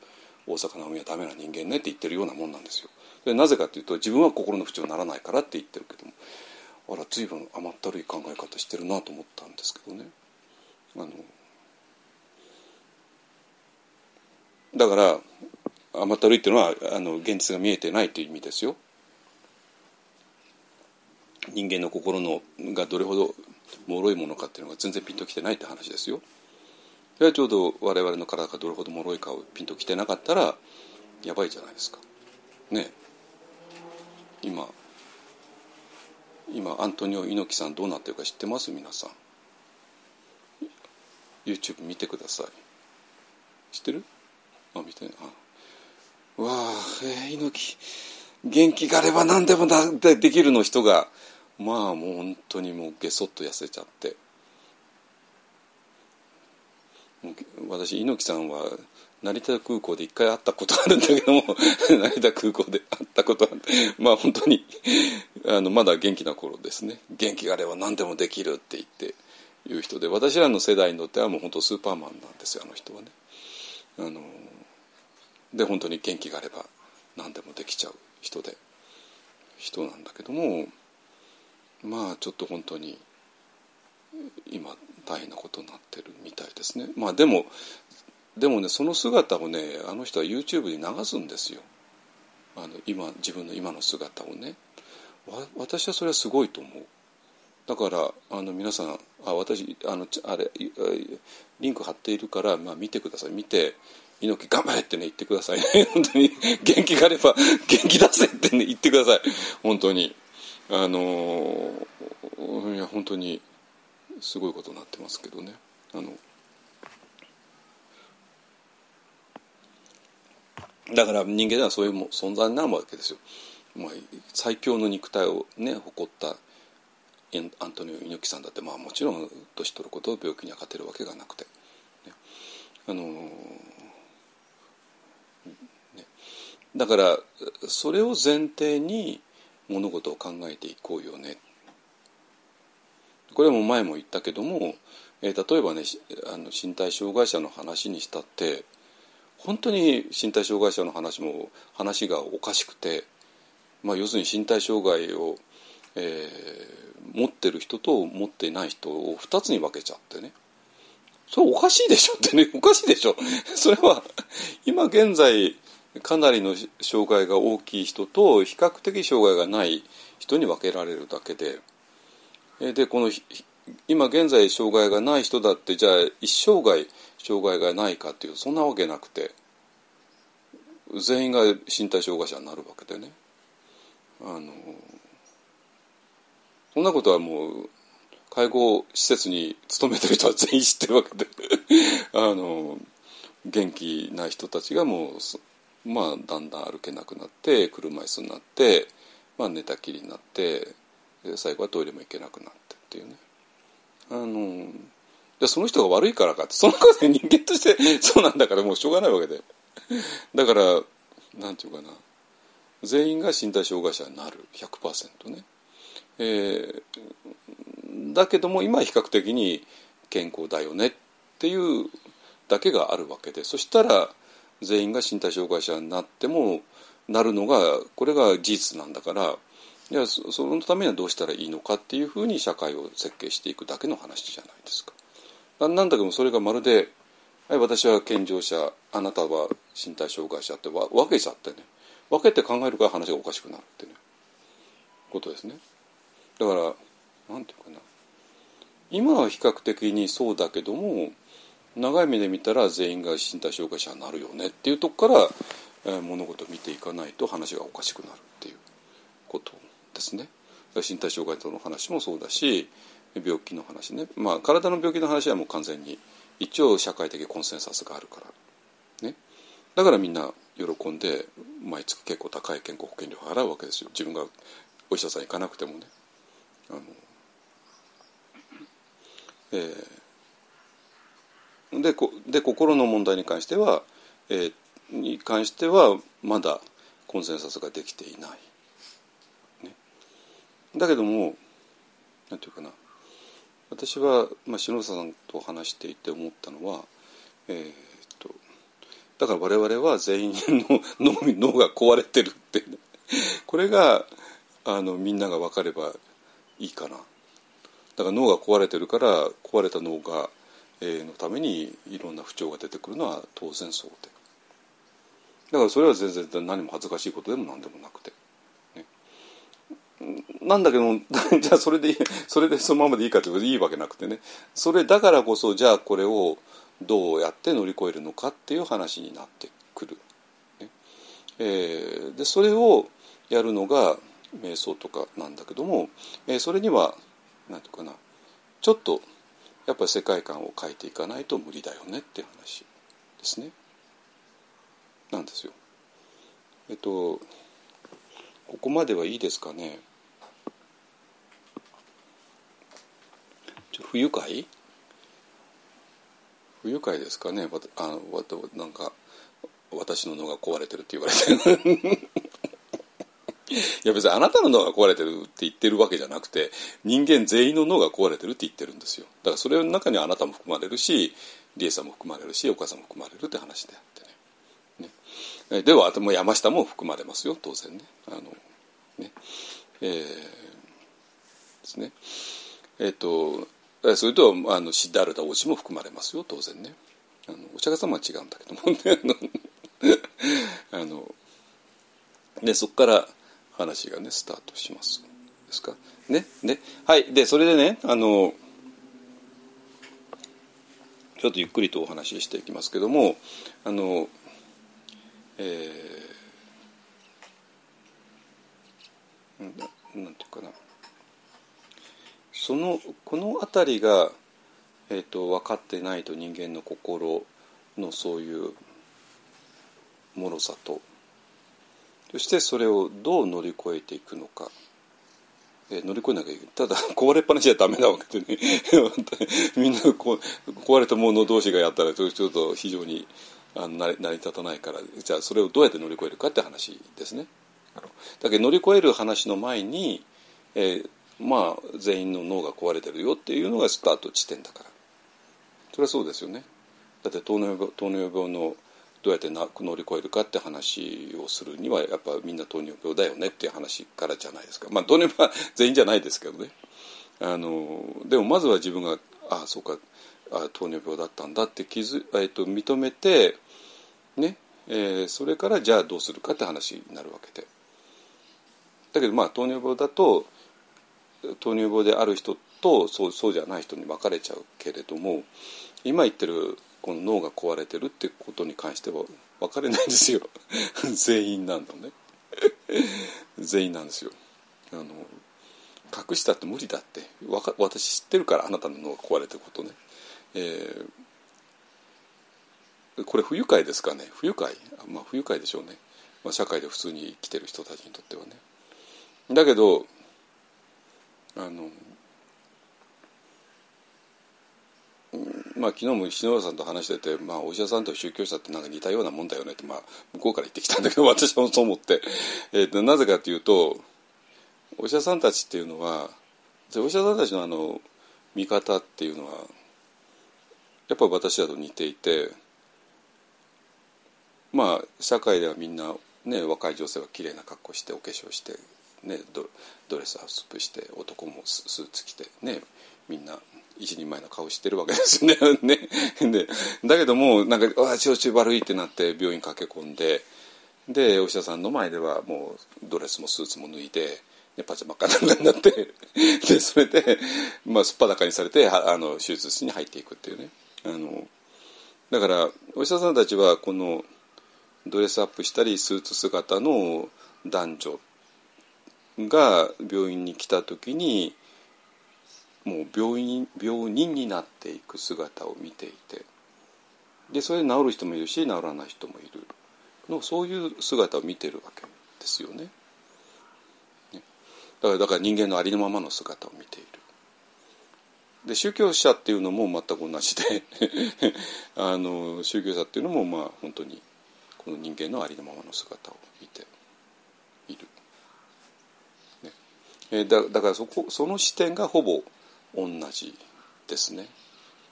大阪直美はダメな人間ねって言ってるようなもんなんですよ。でなぜかというと自分は心の不調にならないからって言ってるけどもあら随分甘ったるい考え方してるなと思ったんですけどねあのだから甘ったるいっていうのはあの現実が見えてないという意味ですよ。人間の心のがどれほど脆いものかっていうのが全然ピンときてないって話ですよ。それはちょうど我々の体がどれほど脆いかをピンときてなかったらやばいじゃないですか。ね今今アントニオ猪木さんどうなってるか知ってます？皆さん。YouTube 見てください。知ってる？あ見てあ。わあ、えー、猪木。元気があれば何でもだでできるの人が。まあもう本当にもうゲソッと痩せちゃって。私猪木さんは成田空港で一回会ったことあるんだけども 成田空港で会ったことあるまあ本当にあのまだ元気な頃ですね元気があれば何でもできるって言っていう人で私らの世代にとってはもう本当スーパーマンなんですよあの人はね。あので本当に元気があれば何でもできちゃう人で人なんだけどもまあちょっと本当に今大変なことになってるみたいですねまあでもでもねその姿をねあの人は YouTube に流すんですよ。あの今自分の今の姿をね。私はそれはすごいと思う。だからあの皆さんあ私あのあれリンク貼っているから、まあ、見てください。見て猪木頑張れってね言ってください。ね 本当に元気があれば元気出せってね言ってください。本当に。あのいや本当にすごいことになってますけどね。あのだから人間ではそういう存在になるわけですよ、まあ、最強の肉体をね誇ったアントニオ猪木さんだって、まあ、もちろん年取ることを病気には勝てるわけがなくて、ね、あのね、だからそれを前提に物事を考えていこうよね。これも前も言ったけども、えー、例えばねあの身体障害者の話にしたって本当に身体障害者の話も話がおかしくて、まあ、要するに身体障害を、えー、持ってる人と持っていない人を2つに分けちゃってね。それおかしいでしょってね。おかしいでしょ。それは今現在かなりの障害が大きい人と比較的障害がない人に分けられるだけで。でこの今現在障害がない人だってじゃあ一生涯障害がないかっていうそんなわけなくて全員が身体障害者になるわけでね。あのそんなことはもう介護施設に勤めてる人は全員知ってるわけで。あの元気な人たちがもうまあ、だんだん歩けなくなって車椅子になって、まあ、寝たきりになって最後はトイレも行けなくなってっていうね。あのでその人が悪いからかってそのことで人間としてそうなんだからもうしょうがないわけで。だからなんていうかな。全員が身体障害者になる。100%ね、えー、だけども今は比較的に健康だよね。っていうだけがあるわけで。そしたら全員が身体障害者になってもなるのがこれが事実なんだから。いやそのためにはどうしたらいいのかっていうふうに社会を設計していくだけの話じゃないですか。なんだけどそれがまるで「はい、私は健常者あなたは身体障害者」って分けちゃってね分けて考えるから話がおかしくなるってねことですね。だからなんていうかな今は比較的にそうだけども長い目で見たら全員が身体障害者になるよねっていうとこから、えー、物事を見ていかないと話がおかしくなるっていうことですね。身体障害との話もそうだし病気の話ね、まあ、体の病気の話はもう完全に一応社会的コンセンサスがあるから、ね、だからみんな喜んで毎月結構高い健康保険料を払うわけですよ。自分がお医者さん行かなくてもね。あのえーでこで心の問題に関しては、えー、に関してはまだコンセンサスができていない。ね、だけどもなんていうかな。私は、まあ、篠田さんと話していて思ったのは、えー、っとだから我々は全員の脳脳が壊れてるって、ね、これがあのみんなが分かればいいかな。だから脳が壊れてるから壊れた脳がのためにいろんな不調が出てくるのは当然そうで。だからそれは全然何も恥ずかしいことでも何でもなくて、なんだけど じゃあそれでそれでそのままでいいかというといいわけなくてねそれだからこそじゃあこれをどうやって乗り越えるのかっていう話になってくる。ねえー、でそれをやるのが瞑想とかなんだけども、えー、それには何て言うかなちょっとやっぱり世界観を変えていかないと無理だよねっていう話ですね。なんですよ。えっとここまではいいですかね。不愉快？不愉快ですかね？あのなんか私の脳が壊れてるって言われて いや別にあなたの脳が壊れてるって言ってるわけじゃなくて人間全員の脳が壊れてるって言ってるんですよ。だからそれの中にはあなたも含まれるし理恵さんも含まれるしお母さんも含まれるって話であってね。ね。では山下も含まれますよ当然ね。あのね、えー、ですね。えっ、とそれとあのシッダルタ王子も含まれますよ。当然ね。あのお釈迦様は違うんだけどもね。あのでそこから話がねスタートします。ですか？ね？ではい。でそれでねあのちょっとゆっくりとお話ししていきますけどもあのえー、なんていうかな。そのこの辺りが、えーと、分かってないと人間の心のそういう脆さと。そしてそれをどう乗り越えていくのか、え、乗り越えなきゃいけない。ただ 壊れっぱなしじゃダメなわけでね。みんなこ壊れたもの同士がやったらちょっと非常にあの成り立たないから。じゃあそれをどうやって乗り越えるかって話ですね。だけど乗り越える話の前に、えー、まあ全員の脳が壊れてるよっていうのがスタート地点だから。それはそうですよね。だって糖尿病糖尿病のどうやってな乗り越えるかって話をするにはやっぱみんな糖尿病だよねっていう話からじゃないですか。まあ糖尿病は 全員じゃないですけどね。あのでもまずは自分がああそうかあ糖尿病だったんだって気づ、えっと、認めてね、えー、それからじゃあどうするかって話になるわけで。だけどまあ糖尿病だと糖尿病である人とそうそうじゃない人に分かれちゃうけれども今言ってるこの脳が壊れてるってことに関しては分かれないんですよ。全員なんだね。全員なんですよ。あの隠したって無理だって。か私知ってるからあなたの脳が壊れてることね、えー、これ不愉快ですかね？不愉快？まあ不愉快でしょうね、まあ、社会で普通に生きてる人たちにとってはね。だけどあのまあ昨日も篠原さんと話してて、まあ、お医者さんと宗教者ってなんか似たようなもんだよねって、まあ、向こうから言ってきたんだけど 私もそう思って、えー、なぜかというとお医者さんたちっていうのはお医者さんたちのあの見方っていうのはやっぱり私だと似ていてまあ社会ではみんな、ね、若い女性は綺麗な格好してお化粧してね、ドドレスアップして男もスーツ着てねみんな一人前の顔してるわけですよね。ね。でだけどもなんかあ調子悪いってなって病院駆け込んででお医者さんの前ではもうドレスもスーツも脱いで、ね、パジャマかなんかになってでそれで、まあ、すっぱだかにされてあの手術室に入っていくっていうね。あのだからお医者さんたちはこのドレスアップしたりスーツ姿の男女が病院に来た時にもう病院病人になっていく姿を見ていてでそれで治る人もいるし治らない人もいるのそういう姿を見てるわけですよね。だからだから人間のありのままの姿を見ている。で宗教者っていうのも全く同じで あの宗教者っていうのもまあ本当にこの人間のありのままの姿を見てえだだからそこその視点がほぼ同じですね。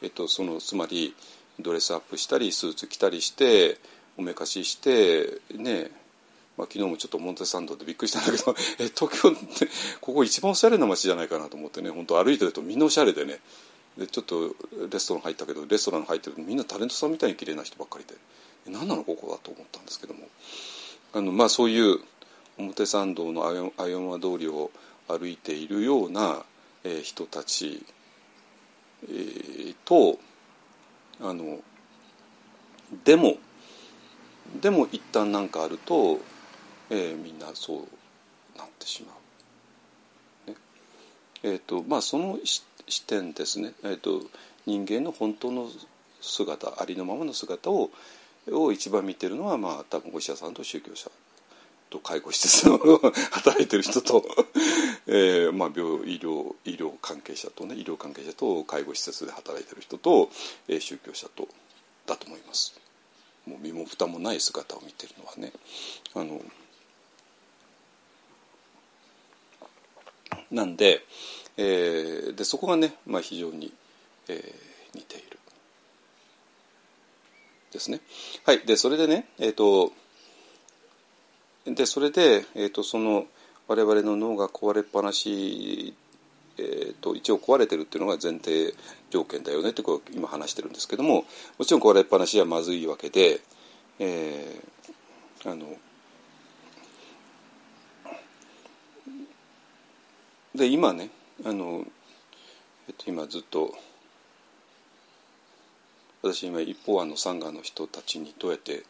えっと、そのつまりドレスアップしたりスーツ着たりしておめかししてねまあ、昨日もちょっとモンテサンドでびっくりしたんだけどえ東京ってここ一番おしゃれな街じゃないかなと思ってね本当歩いてるとみんなおしゃれでね。でちょっとレストラン入ったけどレストラン入ってるとみんなタレントさんみたいに綺麗な人ばっかりで。何なのここだと思ったんですけども。あの、まあ、そういう表参道の青山通りを歩いているような、えー、人たち、えー、とあのでもでも一旦何かあると、えー、みんなそうなってしまう。ね。えーとまあ、その視点ですね、えーと、人間の本当の姿ありのままの姿をを一番見てるのは、まあ、多分お医者さんと宗教者。と介護施設の働いてる人と、えーまあ、病医療医療関係者とね医療関係者と介護施設で働いてる人と、えー、宗教者とだと思います。もう身も蓋もない姿を見てるのはね。あのなんで,、えー、でそこがね、まあ、非常に、えー、似ている。ですね。はい、でそれでね、えーとでそれで、えーと、その我々の脳が壊れっぱなしえー、と一応壊れてるっていうのが前提条件だよねってこう今話してるんですけどももちろん壊れっぱなしはまずいわけで、えー、あので今ねあの、えっと、今ずっと私今一方あのサンガの人たちにどうやって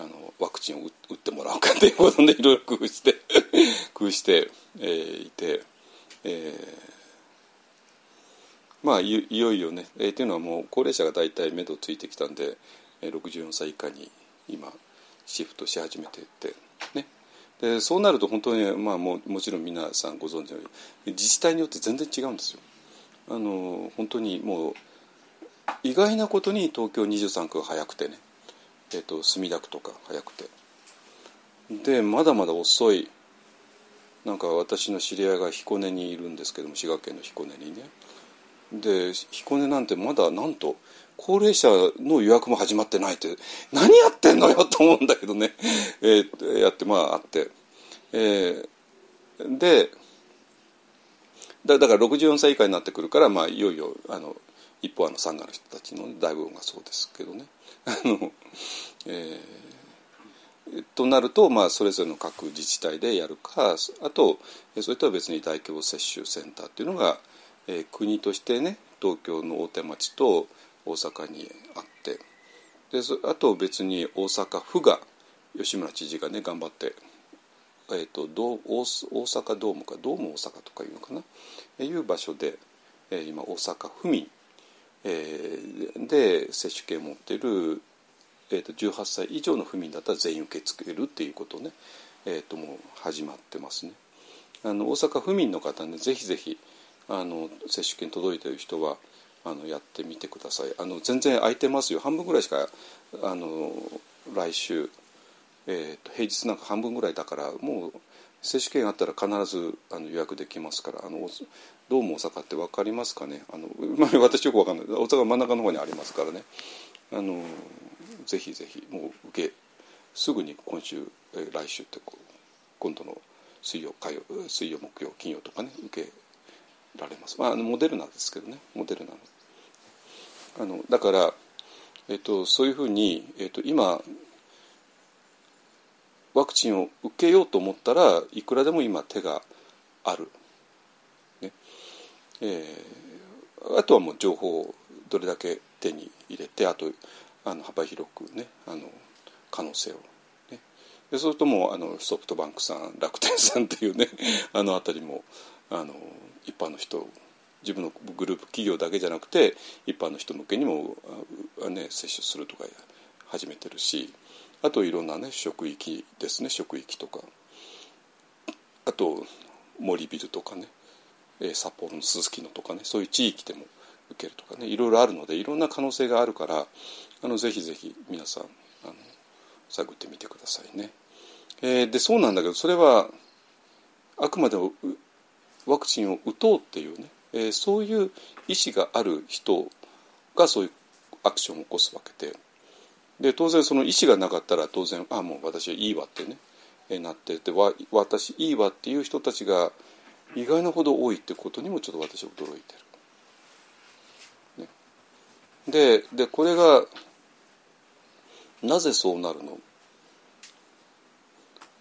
あのワクチンを打ってもらおうかっていうことでいろいろ工夫して 工夫して、えー、いて、えー、まあいよいよね、えー、っていうのはもう高齢者が大体目処ついてきたんで、えー、64歳以下に今シフトし始めてってねでそうなると本当に、まあ、ももちろん皆さんご存知のように自治体によって全然違うんですよ。あの本当にもう意外なことに東京23区が早くてね、えーと、墨田区とか早くて。でまだまだ遅いなんか私の知り合いが彦根にいるんですけども滋賀県の彦根にね。で彦根なんてまだなんと高齢者の予約も始まってないって何やってんのよと思うんだけどね、えー、やってまああって、えー、でだだから64歳以下になってくるから、まあ、いよいよあの一方あのサンガの人たちの大部分がそうですけどね。あのえー、となると、まあ、それぞれの各自治体でやるかあとそれとは別に大規模接種センターっていうのが、えー、国としてね東京の大手町と大阪にあってであと別に大阪府が吉村知事がね頑張って、えーと、と大阪ドームかドーム大阪とかいうのかないう場所で、えー、今大阪府民えー、で接種券を持っている、えーと、18歳以上の府民だったら全員受け付けるっていうことね、えーと、もう始まってますね。あの大阪府民の方ねぜひぜひあの接種券届いてる人はあのやってみてください。あの全然空いてますよ。半分ぐらいしかあの来週、えーと平日なんか半分ぐらいだからもう接種券あったら必ずあの予約できますからあのどうも大阪って分かりますかね？あの、まあ、私よく分かんない。大阪真ん中の方にありますからね。あのぜひぜひもう受けすぐに今週、え来週ってこう今度の水曜火曜水曜木曜金曜とかね受けられます、まあ、あのモデルナですけどね。モデルナの。あのだから、えっと、そういうふうに、えっと、今ワクチンを受けようと思ったらいくらでも今手がある、えー、あとはもう情報をどれだけ手に入れてあとあの幅広くねあの可能性を、ね、でそうするともうあのソフトバンクさん楽天さんっていうね あの辺りもあの一般の人自分のグループ企業だけじゃなくて一般の人向けにも、ね、接種するとか始めてるしあといろんなね職域ですね職域とか。あと森ビルとかね。札幌のすすきのとかねそういう地域でも受けるとかねいろいろあるのでいろんな可能性があるからあのぜひぜひ皆さんあの探ってみてくださいね。えー、でそうなんだけどそれはあくまでもワクチンを打とうっていうね、えー、そういう意思がある人がそういうアクションを起こすわけで。で当然その意思がなかったら当然あもう私はいいわってね、えなっててわ私いいわっていう人たちが意外なほど多いってことにもちょっと私驚いてる。ね、ででこれがなぜそうなるの？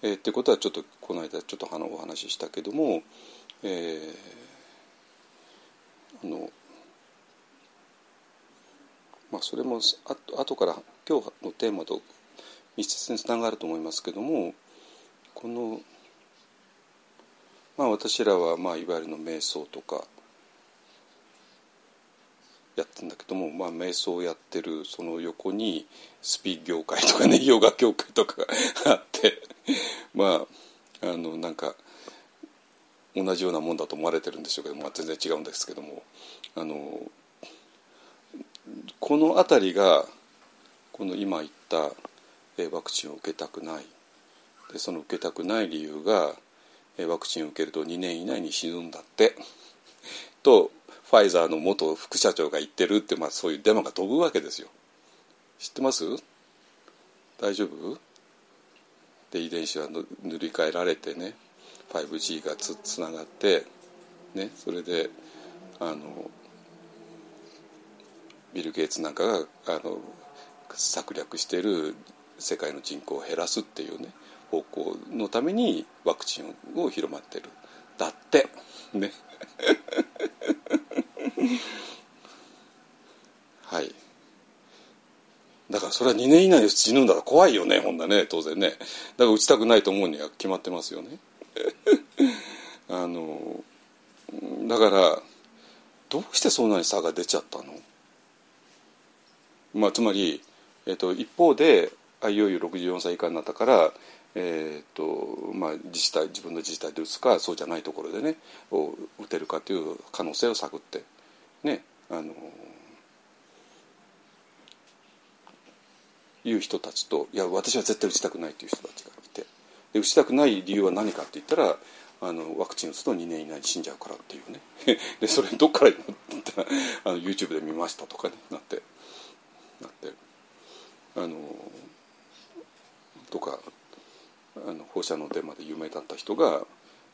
えー、ってことはちょっとこの間ちょっとお話ししたけども、えー、あのまあそれもあ後から今日のテーマと密接につながると思いますけどもこのまあ私らはまあいわゆるの瞑想とかやってんだけども、まあ、瞑想をやってるその横にスピー業界とかね ヨガ業界とかが あってまああのなんか同じようなもんだと思われてるんでしょうけど、まあ、全然違うんですけどもあのこの辺りがこの今言ったワクチンを受けたくない。でその受けたくない理由がワクチンを受けると2年以内に死ぬんだって。とファイザーの元副社長が言ってるって、まあ、そういうデマが飛ぶわけですよ。知ってます？大丈夫？で遺伝子は塗り替えられてね 5G がつつながって、ね、それであのビル・ゲイツなんかがあの策略している世界の人口を減らすっていうね。方向のためにワクチンを広まってる。だって。ね。はい。だからそれは2年以内に死ぬんだら怖いよねほんだね。当然ね。だから打ちたくないと思うには決まってますよね。あのだからどうしてそんなに差が出ちゃったの？まあつまり、えっと、一方でいよいよ64歳以下になったからえーとまあ、自治体自分の自治体で打つかそうじゃないところでねを打てるかという可能性を探ってねあのいう人たちといや私は絶対打ちたくないという人たちがいてで打ちたくない理由は何かって言ったらあのワクチン打つと2年以内に死んじゃうからっていうね。でそれどっから言ったらあの YouTube で見ましたとかねなってなってあのとかあの放射能デマで有名だった人が、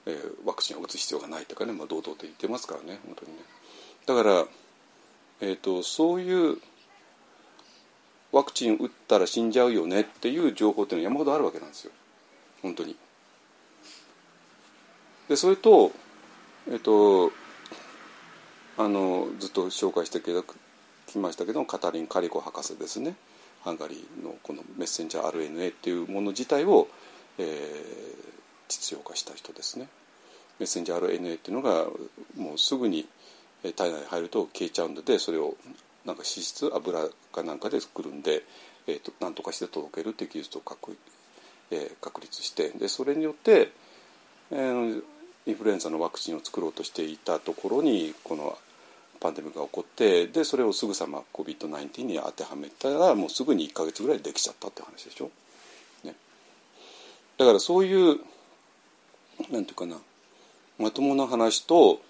えー、ワクチンを打つ必要がないとかね、まあ、堂々と言ってますからね本当にね。だから、えーと、そういうワクチン打ったら死んじゃうよねっていう情報っていうのは山ほどあるわけなんですよ。本当に。でそれとえっ、ー、とあのずっと紹介してきましたけどカタリン・カリコ博士ですね。ハンガリーのこのメッセンジャー RNA っていうもの自体をえー、実用化した人ですね。メッセンジャー RNA っていうのがもうすぐに体内に入ると消えちゃうのでそれをなんか脂質油かなんかでくるんで、えーと、何とかして届けるっていう技術を確,、えー、確立してでそれによって、えー、インフルエンザのワクチンを作ろうとしていたところにこのパンデミックが起こってでそれをすぐさま COVID-19 に当てはめたらもうすぐに1か月ぐらいできちゃったって話でしょ。だからそういうなんていうかなまともな話と、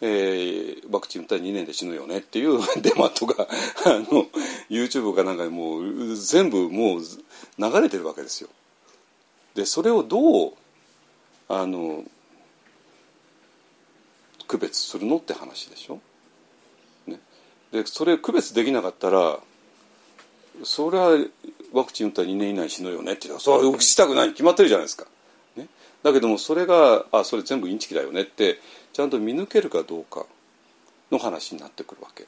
えー、ワクチン打ったら2年で死ぬよねっていう デマとかあの YouTube かなんかでもう全部もう流れてるわけですよ。でそれをどうあの区別するのって話でしょ。ね、でそれ区別できなかったらそれはワクチン打ったら2年以内死ぬよねってそれは打ちたくないに決まってるじゃないですか。ね、だけどもそれがあそれ全部インチキだよねってちゃんと見抜けるかどうかの話になってくるわけ。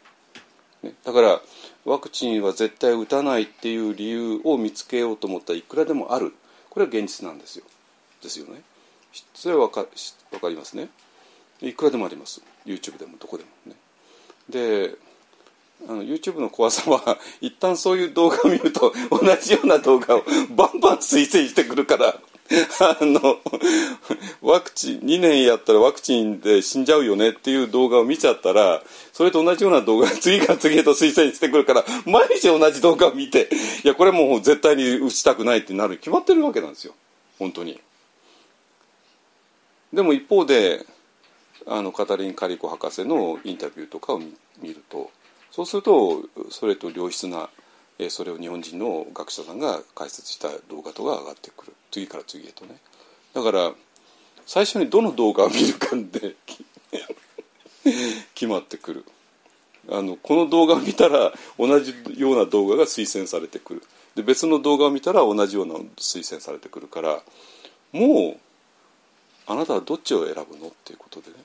ね、だからワクチンは絶対打たないっていう理由を見つけようと思ったらいくらでもあるこれは現実なんですよ。ですよね。それは分かかりますね。いくらでもあります YouTube でもどこでもね。であの YouTube の怖さは一旦そういう動画を見ると同じような動画を バンバン推薦してくるからあのワクチン2年やったらワクチンで死んじゃうよねっていう動画を見ちゃったらそれと同じような動画が 次から次へと推薦してくるから毎日同じ動画を見ていやこれもう絶対に打ちたくないってなる決まってるわけなんですよ本当に。でも一方であのカタリン・カリコ博士のインタビューとかを見るとそうするとそれと良質なそれを日本人の学者さんが解説した動画とか上がってくる。次から次へとね。だから最初にどの動画を見るかで決まってくる。あのこの動画を見たら同じような動画が推薦されてくる。で別の動画を見たら同じような推薦されてくるからもうあなたはどっちを選ぶの？っていうことでね。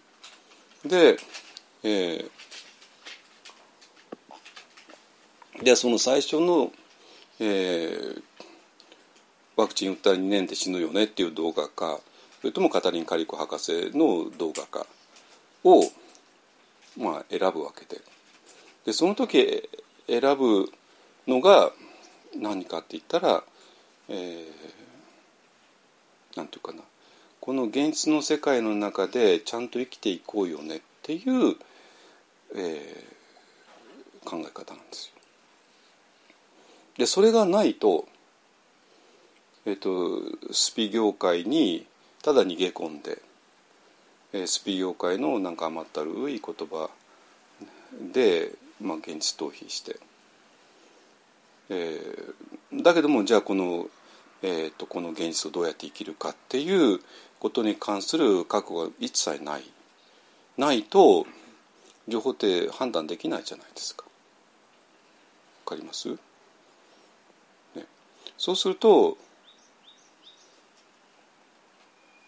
で、えー、でその最初の、えー、ワクチン打ったら2年で死ぬよねっていう動画かそれともカタリン・カリコ博士の動画かを、まあ、選ぶわけででその時選ぶのが何かって言ったら、えー、なんていうかなこの現実の世界の中でちゃんと生きていこうよねっていう、えー、考え方なんですよ。でそれがないと,、えーと、スピ業界にただ逃げ込んで、えー、スピ業界のなんか甘ったるい言葉で、まあ、現実逃避して、えー、だけどもじゃあこの,、えーと、この現実をどうやって生きるかっていうことに関する覚悟が一切ない。ないと情報って判断できないじゃないですか。わかります、そうすると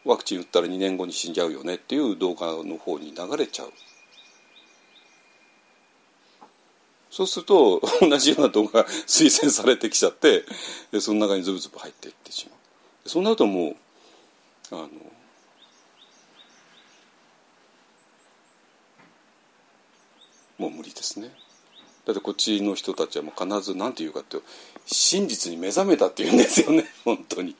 ワクチン打ったら2年後に死んじゃうよねっていう動画の方に流れちゃう。そうすると同じような動画が 推薦されてきちゃってでその中にズブズブ入っていってしまう。そうなるともうあのもう無理ですね。だってこっちの人たちはもう必ず何て言うかって真実に目覚めたって言うんですよね本当に。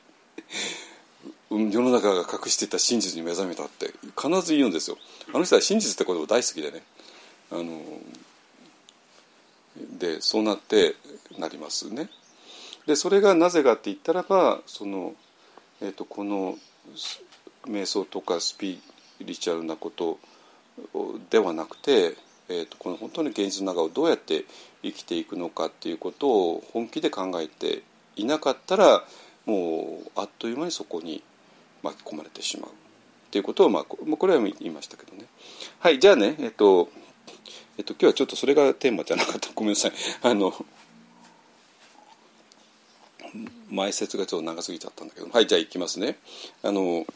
世の中が隠してた真実に目覚めたって必ず言うんですよ。あの人は真実ってこと大好きでね。あのでそうなってなりますね。でそれがなぜかって言ったらばその、えーと、この瞑想とかスピリチュアルなことではなくて、えーと、この本当に現実の中をどうやって生きていくのかっていうことを本気で考えていなかったらもうあっという間にそこに巻き込まれてしまうっていうことを、まあ、これは言いましたけどね。はいじゃあね、えっとえっと、今日はちょっとそれがテーマじゃなかったごめんなさい。あの前説がちょっと長すぎちゃったんだけどはいじゃあいきますね。あの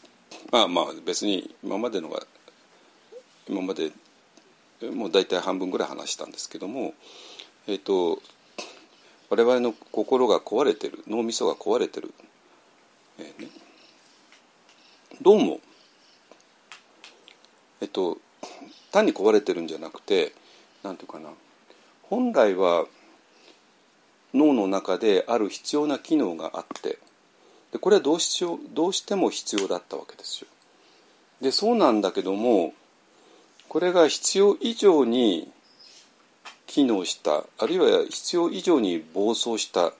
まあまあ別に今までのが今までもう大体半分ぐらい話したんですけども、えっと我々の心が壊れてる脳みそが壊れてる、えーね、どうもえっと単に壊れてるんじゃなくて何て言うかな本来は脳の中である必要な機能があってでこれはどうしようどうしても必要だったわけですよ。でそうなんだけどもこれが必要以上に機能したあるいは必要以上に暴走した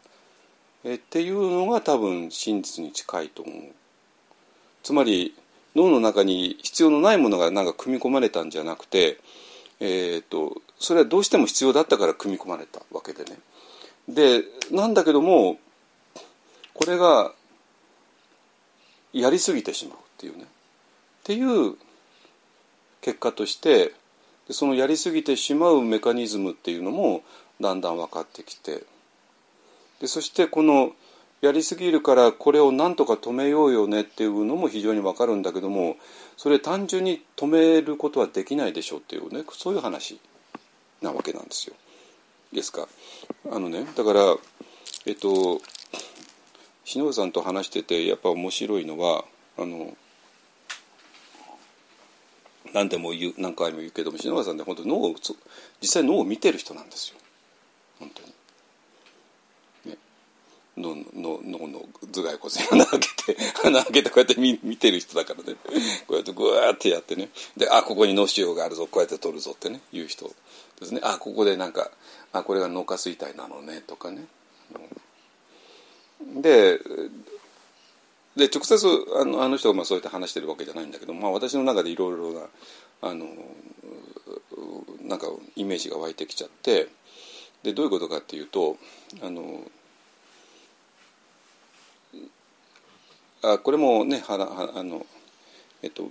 えっていうのが多分真実に近いと思う。つまり脳の中に必要のないものがなんか組み込まれたんじゃなくて、えーと、それはどうしても必要だったから組み込まれたわけでね。でなんだけどもこれがやりすぎてしまうっていうねっていう結果としてでそのやりすぎてしまうメカニズムっていうのもだんだん分かってきてでそしてこのやりすぎるからこれをなんとか止めようよねっていうのも非常にわかるんだけどもそれ単純に止めることはできないでしょうっていうねそういう話なわけなんですよ。ですか？あのねだからえっと篠田さんと話しててやっぱ面白いのはあの何でも言う何回も言うけども篠田さんって本当脳を実際脳を見てる人なんですよ。本当に。脳の脳の頭蓋骨に穴開けて 穴開けてこうやって見見てる人だからね。こうやってグワーってやってね。であここに脳腫瘍があるぞこうやって取るぞってね言う人ですね。あここでなんかあこれが脳下垂体なのねとかね。でで直接あのあの人がまあそうやって話してるわけじゃないんだけど、まあ、私の中でいろいろなあのなんかイメージが湧いてきちゃってでどういうことかっていうとあのあこれもねははあのえっと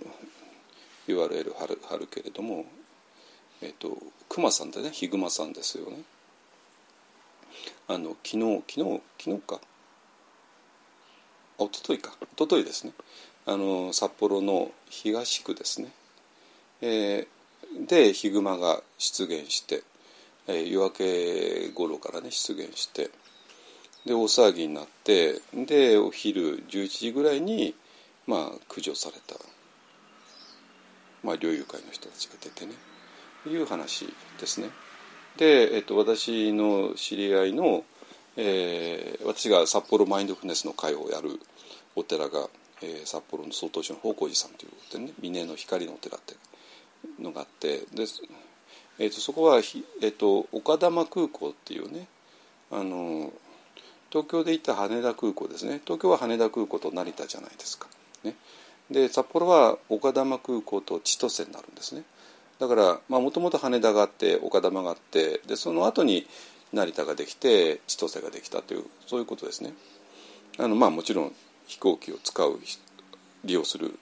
URL 貼る貼るけれどもえっと熊さんでね？ヒグマさんですよね？あの昨日昨日昨日か。あ一昨日か。一昨日ですね。あの札幌の東区ですね、えー、でヒグマが出現して、えー、夜明け頃からね出現してで大騒ぎになってでお昼11時ぐらいにまあ駆除された、まあ、猟友会の人たちが出てね。いう話ですね。で、えっと、私の知り合いの、えー、私が札幌マインドフルネスの会をやるお寺が、えー、札幌の曹洞宗の宝光寺さんというお寺ね峰の光のお寺ってのがあってで、えーと、そこは、えーと岡玉空港っていうねあの東京で行った羽田空港ですね。東京は羽田空港と成田じゃないですか、ね、で札幌は丘珠空港と千歳になるんですね。だからもともと羽田があって丘珠があってでその後に成田ができて千歳ができたというそういうことですね。あのまあもちろん飛行機を使う利用する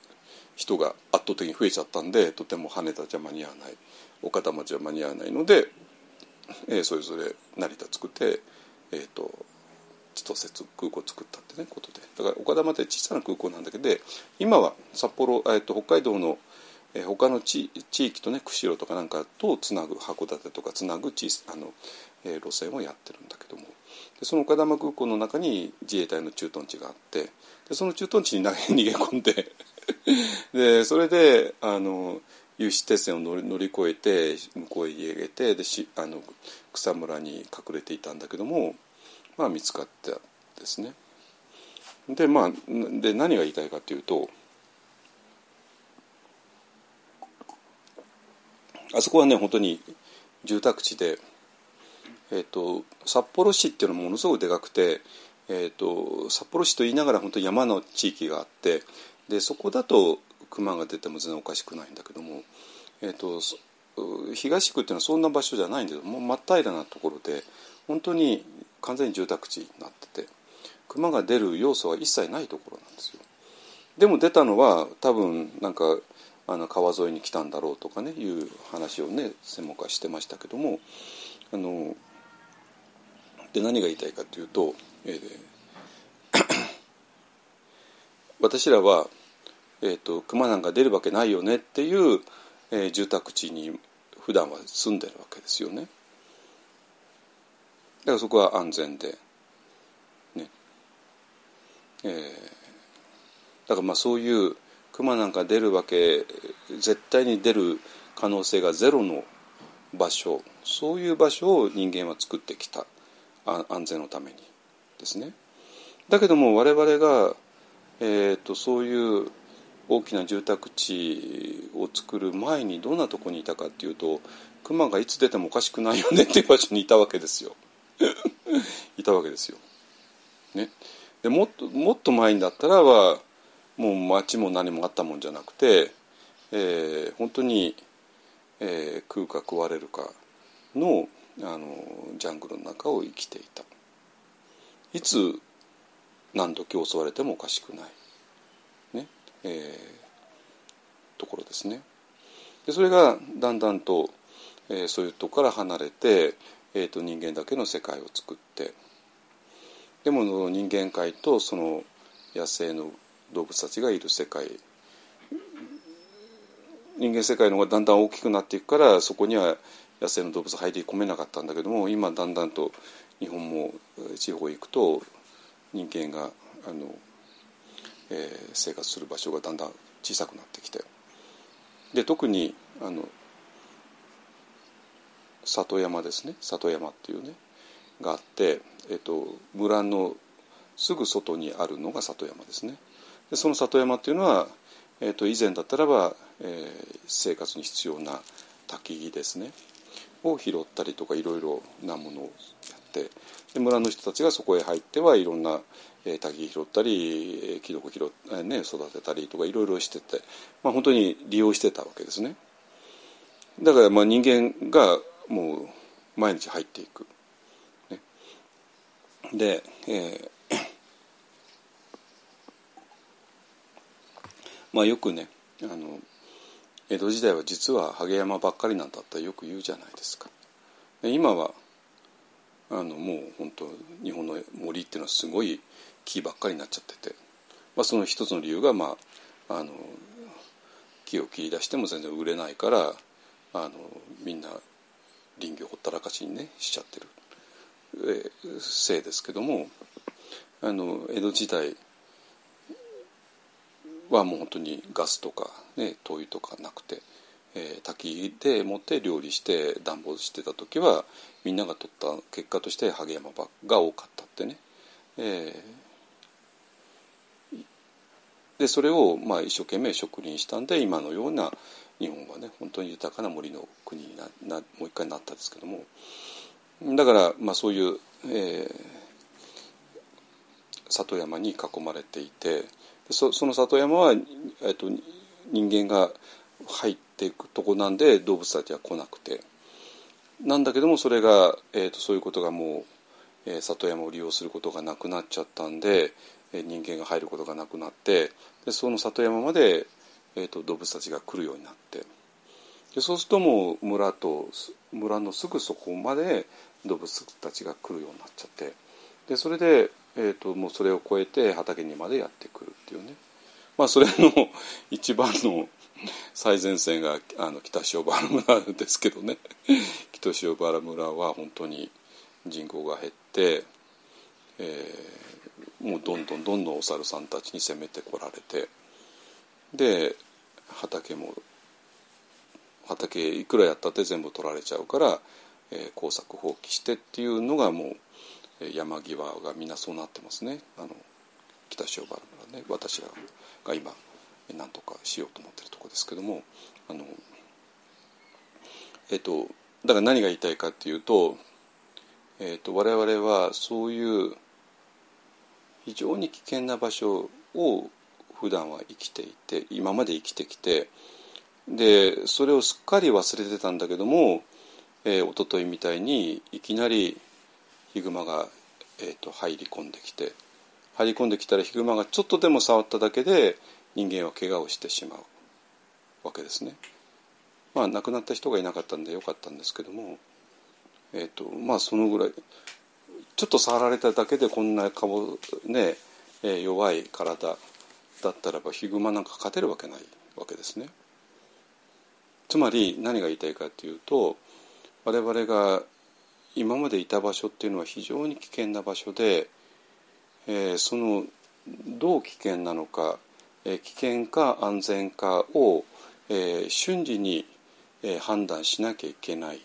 人が圧倒的に増えちゃったんでとても羽田じゃ間に合わない。岡田町は間に合わないので、えー、それぞれ成田作って、えーと、千歳空港作ったってねことで。だから岡田町は小さな空港なんだけど今は札幌、えーと、北海道の、えー、他の地地域とね釧路とかなんかとつなぐ函館とかつなぐ小あの、えー、路線をやってるんだけどもでその岡玉空港の中に自衛隊の駐屯地があってでその駐屯地に 逃げ込んで でそれであの有刺鉄線を乗り乗り越えて向こうへ逃げてでしあの草むらに隠れていたんだけども、まあ、見つかったですね。でまあで何が言いたいかというとあそこはね本当に住宅地で、えーと、札幌市っていうのはものすごくでかくて、えーと札幌市と言いながら本当に山の地域があってでそこだと熊が出ても全然おかしくないんだけども、えーと、東区っていうのはそんな場所じゃないんだけどもう真っ平らなところで本当に完全に住宅地になってて熊が出る要素は一切ないところなんですよ。でも出たのは多分なんかあの川沿いに来たんだろうとかねいう話をね専門家はしてましたけどもあので何が言いたいかというと、えー、私らはえーと、熊なんか出るわけないよねっていう、えー、住宅地に普段は住んでるわけですよね。だからそこは安全で、ねえー、だからまあそういう熊なんか出るわけ絶対に出る可能性がゼロの場所そういう場所を人間は作ってきた安全のためにですね。だけども我々が、えーとそういう大きな住宅地を作る前にどんなとこにいたかっていうと熊がいつ出てもおかしくないよねっていう場所にいたわけですよ いたわけですよ。ね、でもっともっと前にだったらはもう町も何もあったもんじゃなくて、えー、本当に、えー、食うか食われるかのあのジャングルの中を生きていた。いつ何時襲われてもおかしくない。ねえー、ところですね。でそれがだんだんと、えー、そういうとこから離れて、えーと、人間だけの世界を作ってでも人間界とその野生の動物たちがいる世界人間世界の方がだんだん大きくなっていくからそこには野生の動物入り込めなかったんだけども今だんだんと日本も地方へ行くと人間があのえー、生活する場所がだんだん小さくなってきてで特にあの里山ですね。里山っていうねがあって、えーと、村のすぐ外にあるのが里山ですね。でその里山っていうのは、えーと、以前だったらば、えー、生活に必要な焚き木ですね。を拾ったりとかいろいろなものをやってで村の人たちがそこへ入ってはいろんなえー、滝拾ったりキノコ拾、えーね、育てたりとかいろいろしてて、まあ、本当に利用してたわけですね。だからまあ人間がもう毎日入っていく、ね、で、えーまあよくねあの江戸時代は実は萩山ばっかりなんだってよく言うじゃないですか。今はあのもう本当日本の森っていうのはすごい木ばっかりになっちゃってて、まあ、その一つの理由が、まあ、あの木を切り出しても全然売れないからあのみんな林業ほったらかしにねしちゃってる、えせいですけどもあの江戸時代はもう本当にガスとか、ね、灯油とかなくて、えー、焚きで持って料理して暖房してた時はみんなが取った結果として萩山が多かったってね、えー、でそれをまあ一生懸命植林したんで今のような日本はね本当に豊かな森の国にななもう一回なったんですけども。だからまあそういう、えー、里山に囲まれていてそその里山は、えっと、人間が入っていくとこなんで動物たちは来なくて。なんだけどもそれが、えーと、そういうことがもう、えー、里山を利用することがなくなっちゃったんでえ人間が入ることがなくなってでその里山まで、えーと、動物たちが来るようになって。でそうするともう村と村のすぐそこまで動物たちが来るようになっちゃって。でそれで、えーと、もうそれを越えて畑にまでやってくるっていうね。まあそれの一番の 最前線があの北塩原村ですけどね。北塩原村は本当に人口が減って、えー、もうどんどんどんどんお猿さんたちに攻めてこられてで畑も畑いくらやったって全部取られちゃうから、えー、工作放棄してっていうのがもう山際がみんなそうなってますね。あの北塩原村ね私らが今何とかしようと思ってるとこですけどもあのえっ、とだから何が言いたいかっていうと,、えーと、我々はそういう非常に危険な場所を普段は生きていて今まで生きてきてでそれをすっかり忘れてたんだけども、えー、一昨日みたいにいきなりヒグマが、えーと、入り込んできて入り込んできたらヒグマがちょっとでも触っただけで人間は怪我をしてしまうわけですね。まあ亡くなった人がいなかったんでよかったんですけども、えーとまあ、そのぐらいちょっと触られただけでこんな顔ね、えー、弱い体だったらばヒグマなんか勝てるわけないわけですね。つまり何が言いたいかというと我々が今までいた場所っていうのは非常に危険な場所で、えー、そのどう危険なのか、えー、危険か安全かを、えー、瞬時に、えー、判断しなきゃいけない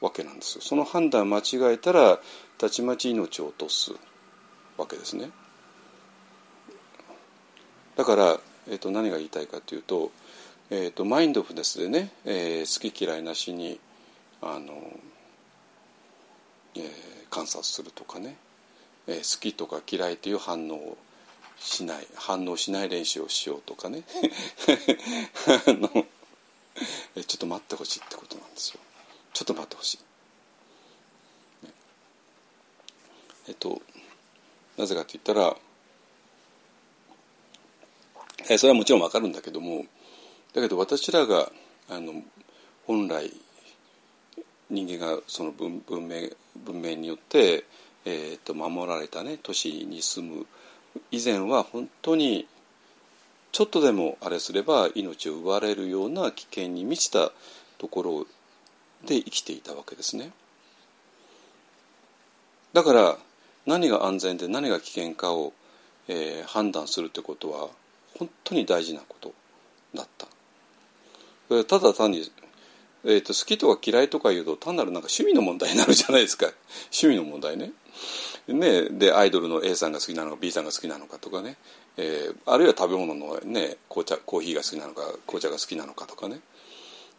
わけなんですよ。その判断間違えたらたちまち命を落とすわけですね。だから、えーと何が言いたいかというとえーと、マインドフルネスでね、えー、好き嫌いなしにあの、えー、観察するとかね、えー、好きとか嫌いという反応をしない反応しない練習をしようとかね。あのちょっと待ってほしいってことなんですよ。ちょっと待ってほしい、ね、えっとなぜかと言ったらえそれはもちろんわかるんだけどもだけど私らがあの本来人間がその文文明文明によって、えーと、守られたね都市に住む以前は本当にちょっとでもあれすれば命を奪われるような危険に満ちたところで生きていたわけですね。だから何が安全で何が危険かを、えー、判断するってことは本当に大事なことだった。ただ単に、えーと、好きとか嫌いとか言うと単なるなんか趣味の問題になるじゃないですか 趣味の問題ね。ねでアイドルの A さんが好きなのか B さんが好きなのかとかね、えー、あるいは食べ物の、ね、紅茶コーヒーが好きなのか紅茶が好きなのかとかね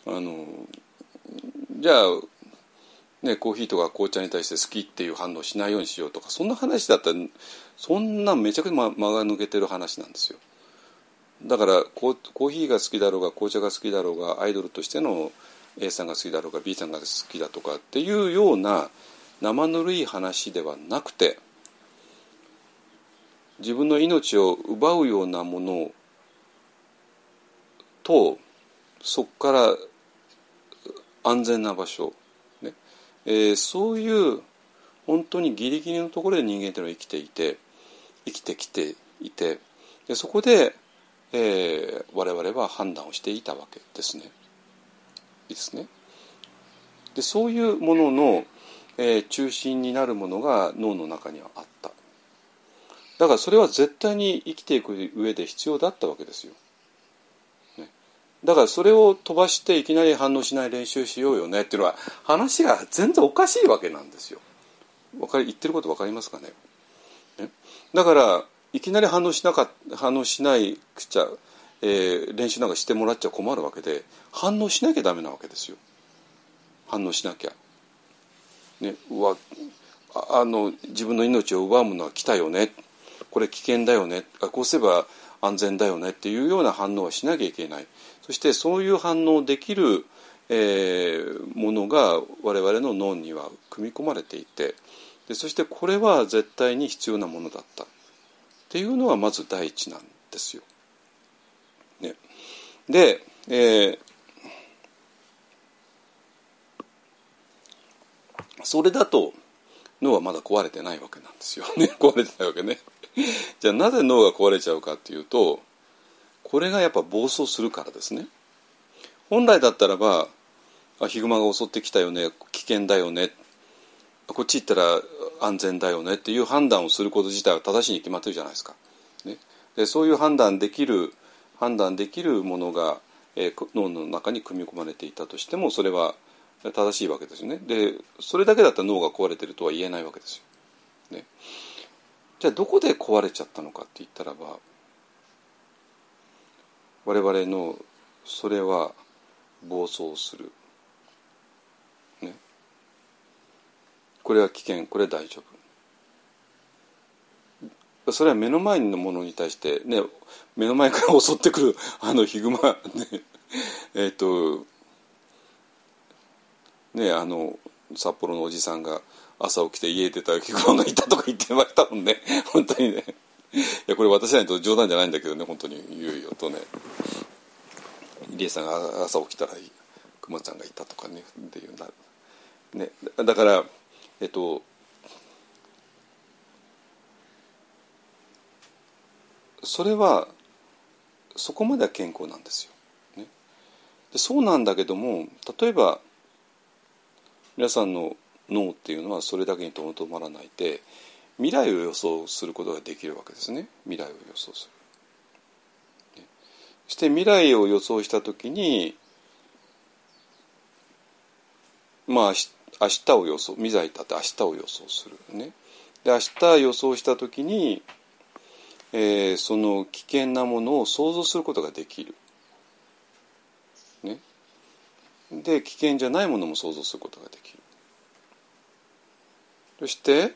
あのじゃあね、コーヒーとか紅茶に対して好きっていう反応しないようにしようとかそんな話だったらそんなめちゃくちゃ間が抜けてる話なんですよ。だからコーヒーが好きだろうが紅茶が好きだろうがアイドルとしての A さんが好きだろうが B さんが好きだとかっていうような生ぬるい話ではなくて自分の命を奪うようなものとそこから安全な場所、ねえー、そういう本当にギリギリのところで人間というのは生きていて生きてきていてでそこでえー、我々は判断をしていたわけですね。ですね。でそういうものの、えー、中心になるものが脳の中にはあった。だからそれは絶対に生きていく上で必要だったわけですよ。ね、だからそれを飛ばしていきなり反応しない練習しようよねっていうのは話が全然おかしいわけなんですよ。わかり言ってること分かりますかねねだからいきなり反応しなか反応しないくちゃ、えー、練習なんかしてもらっちゃ困るわけで反応しなきゃダメなわけですよ反応しなきゃ。ね、うわあの自分の命を奪うものは来たよねこれ危険だよねこうすれば安全だよねっていうような反応はしなきゃいけないそしてそういう反応できる、えー、ものが我々の脳には組み込まれていてでそしてこれは絶対に必要なものだった。っていうのはまず第一なんですよ。ね、でえーそれだと脳はまだ壊れてないわけなんですよ。ね壊れてないわけね。じゃあなぜ脳が壊れちゃうかっていうとこれがやっぱ暴走するからですね。本来だったらばあヒグマが襲ってきたよね危険だよねこっち行ったら安全だよねっていう判断をすること自体は正しいに決まってるじゃないですか。ね、でそういう判断できる判断できるものが、えー、脳の中に組み込まれていたとしてもそれは正しいわけですよね。でそれだけだったら脳が壊れてるとは言えないわけですよ。ね、じゃあどこで壊れちゃったのかって言ったらば我々のそれは暴走するねこれは危険これは大丈夫それは目の前のものに対してね目の前から襲ってくる あのヒグマねえっとねあの札幌のおじさんが朝起きて家出たヒグマがいたとか言ってましたもんね。本当にね。いやこれ私らにと冗談じゃないんだけどね本当に。いよいよとね。リエさんが朝起きたらクマちゃんがいたとかねっていうなね。だからえっとそれはそこまでは健康なんですよ。ね、でそうなんだけども例えば皆さんの脳っていうのはそれだけにとどまらないで未来を予想することができるわけですね。未来を予想する。ね、そして未来を予想した時にまあ明日を予想未来だって明日を予想する。ね。で明日予想した時に、えー、その危険なものを想像することができる、ね、で危険じゃないものも想像することができる。そして、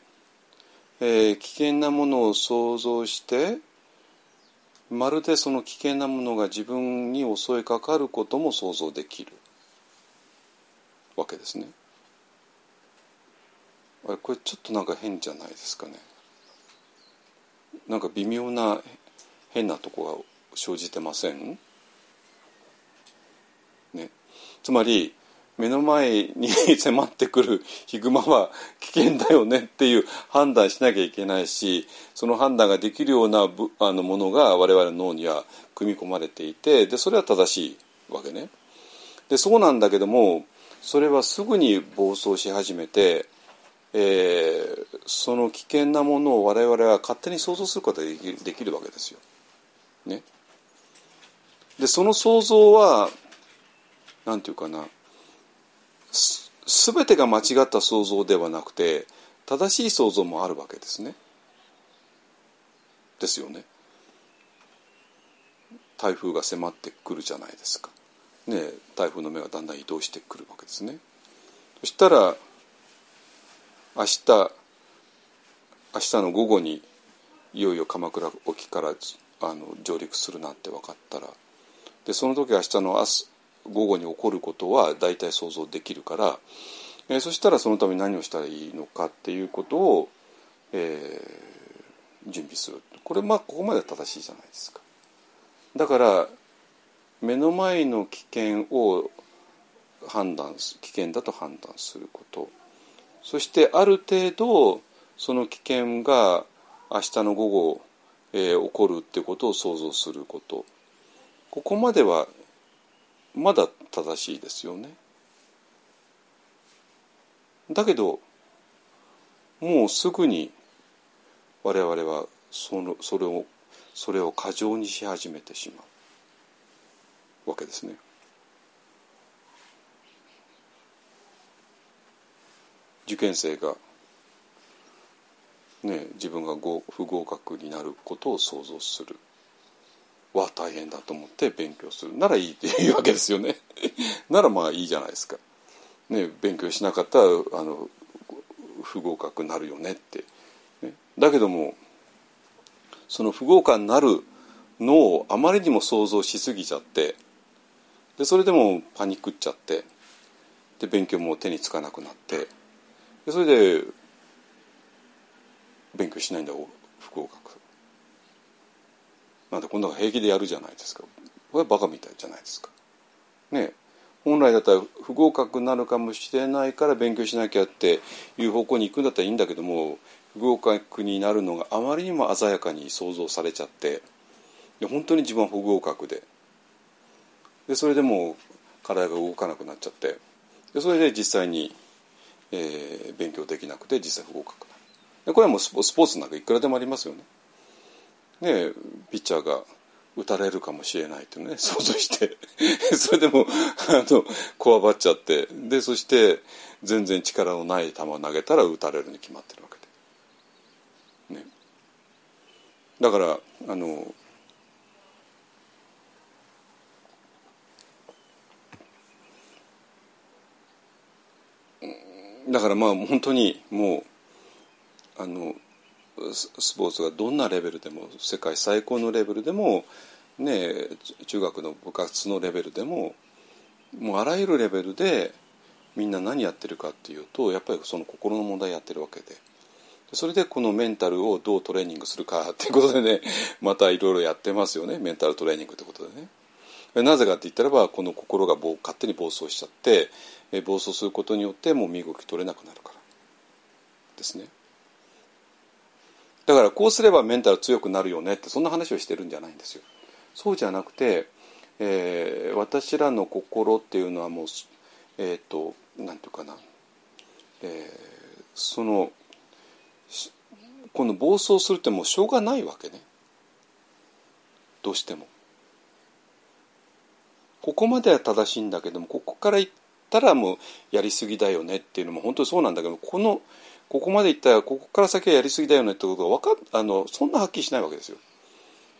えー、危険なものを想像してまるでその危険なものが自分に襲いかかることも想像できる。わけですね。あれこれちょっとなんか変じゃないですかね。なんか微妙な変なとこが生じてません？ねつまり目の前に 迫ってくるヒグマは危険だよねっていう判断しなきゃいけないしその判断ができるようなあのものが我々の脳には組み込まれていてでそれは正しいわけね。でそうなんだけどもそれはすぐに暴走し始めてえー、その危険なものを我々は勝手に想像することができできるわけですよ。ね、でその想像は何て言うかなすべてが間違った想像ではなくて正しい想像もあるわけですね。ですよね。台風が迫ってくるじゃないですか。ね台風の目がだんだん移動してくるわけですね。そしたら明日明日の午後にいよいよ鎌倉沖からあの上陸するなんて分かったらでその時明日の明日午後に起こることは大体想像できるから、えー、そしたらそのために何をしたらいいのかっていうことを、えー、準備するこれまあここまで正しいじゃないですか。だから目の前の危険を判断す危険だと判断することそしてある程度その危険が明日の午後、えー、起こるってことを想像することここまではまだ正しいですよね。だけどもうすぐに我々はそのそれをそれを過剰にし始めてしまうわけですね。受験生が、ね、自分が不合格になることを想像する。は大変だと思って勉強する。ならいいっていうわけですよね。ならまあいいじゃないですか、ね、勉強しなかったらあの不合格になるよねって、ね、だけどもその不合格になるのをあまりにも想像しすぎちゃってでそれでもパニックっちゃってで勉強も手につかなくなってでそれで勉強しないんだ不合格なんでこんな平気でやるじゃないですか。これはバカみたいじゃないですか。ね本来だったら不合格になるかもしれないから勉強しなきゃっていう方向に行くんだったらいいんだけども不合格になるのがあまりにも鮮やかに想像されちゃってで本当に自分は不合格で。でそれでもう体が動かなくなっちゃって。でそれで実際に、えー、勉強できなくて実際不合格でこれはもうスポーツなんかいくらでもありますよね。ねピッチャーが打たれるかもしれないってね 想像して。それでもあのこわばっちゃって。でそして全然力のない球を投げたら打たれるに決まってるわけで、ね、だからあのだからまあ本当にもうあのスポーツがどんなレベルでも世界最高のレベルでも、ね、中学の部活のレベルでももうあらゆるレベルでみんな何やってるかっていうとやっぱりその心の問題やってるわけでそれでこのメンタルをどうトレーニングするかっていうことでね またいろいろやってますよねメンタルトレーニングってことでね。なぜかって言ったらばこの心が勝手に暴走しちゃって暴走することによってもう身動き取れなくなるからですね。だからこうすればメンタル強くなるよねってそんな話をしてるんじゃないんですよ。そうじゃなくて、えー、私らの心っていうのはもうえっ、ー、となんていうかな、えー、そのこの暴走するってもうしょうがないわけねどうしても。ここまでは正しいんだけどもここから行ったらもうやりすぎだよねっていうのも本当にそうなんだけどこのここまでいったらここから先はやりすぎだよねってことがかあのそんなはっきりしないわけですよ。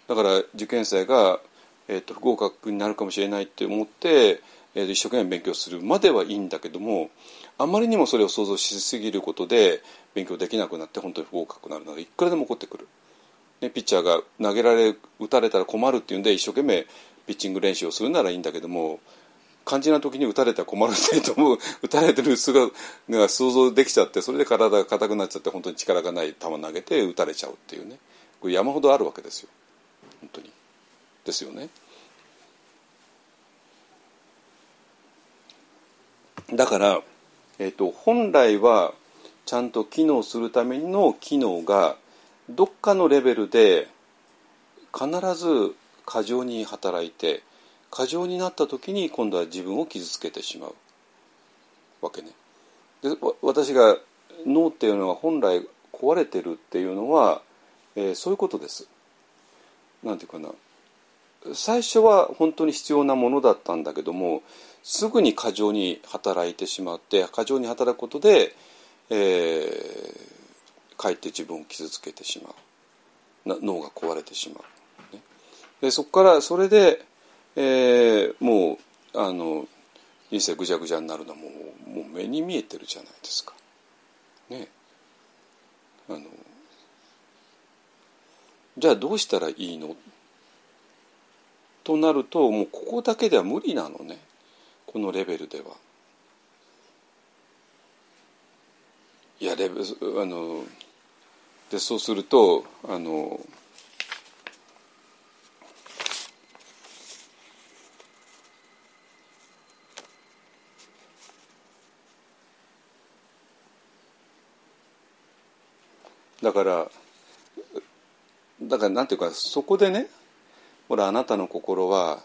だから受験生が、えーと、不合格になるかもしれないって思って、えー、一生懸命勉強するまではいいんだけどもあまりにもそれを想像しすぎることで勉強できなくなって本当に不合格になるのがいくらでも起こってくる。ね、ピッチャーが投げられ打たれたら困るっていうんで一生懸命ピッチング練習をするならいいんだけども肝心な時に打たれたら困るってと思う 打たれてる姿が想像できちゃってそれで体が硬くなっちゃって本当に力がない球投げて打たれちゃうっていうね。これ山ほどあるわけですよ。本当に。ですよね。だから、えーと、本来はちゃんと機能するための機能がどっかのレベルで必ず過剰に働いて過剰になった時に今度は自分を傷つけてしまうわけね。で私が脳っていうのは本来壊れてるっていうのは、えー、そういうことです。なんていうかな最初は本当に必要なものだったんだけどもすぐに過剰に働いてしまって過剰に働くことで、えー、かえって自分を傷つけてしまうな脳が壊れてしまう。ね、でそこからそれでえー、もうあの人生ぐちゃぐちゃになるのはもうもう目に見えてるじゃないですか。ねあのじゃあどうしたらいいの？となるともうここだけでは無理なのねこのレベルでは。いやレベあのでそうするとあのだからだからなんていうかそこでねほらあなたの心は、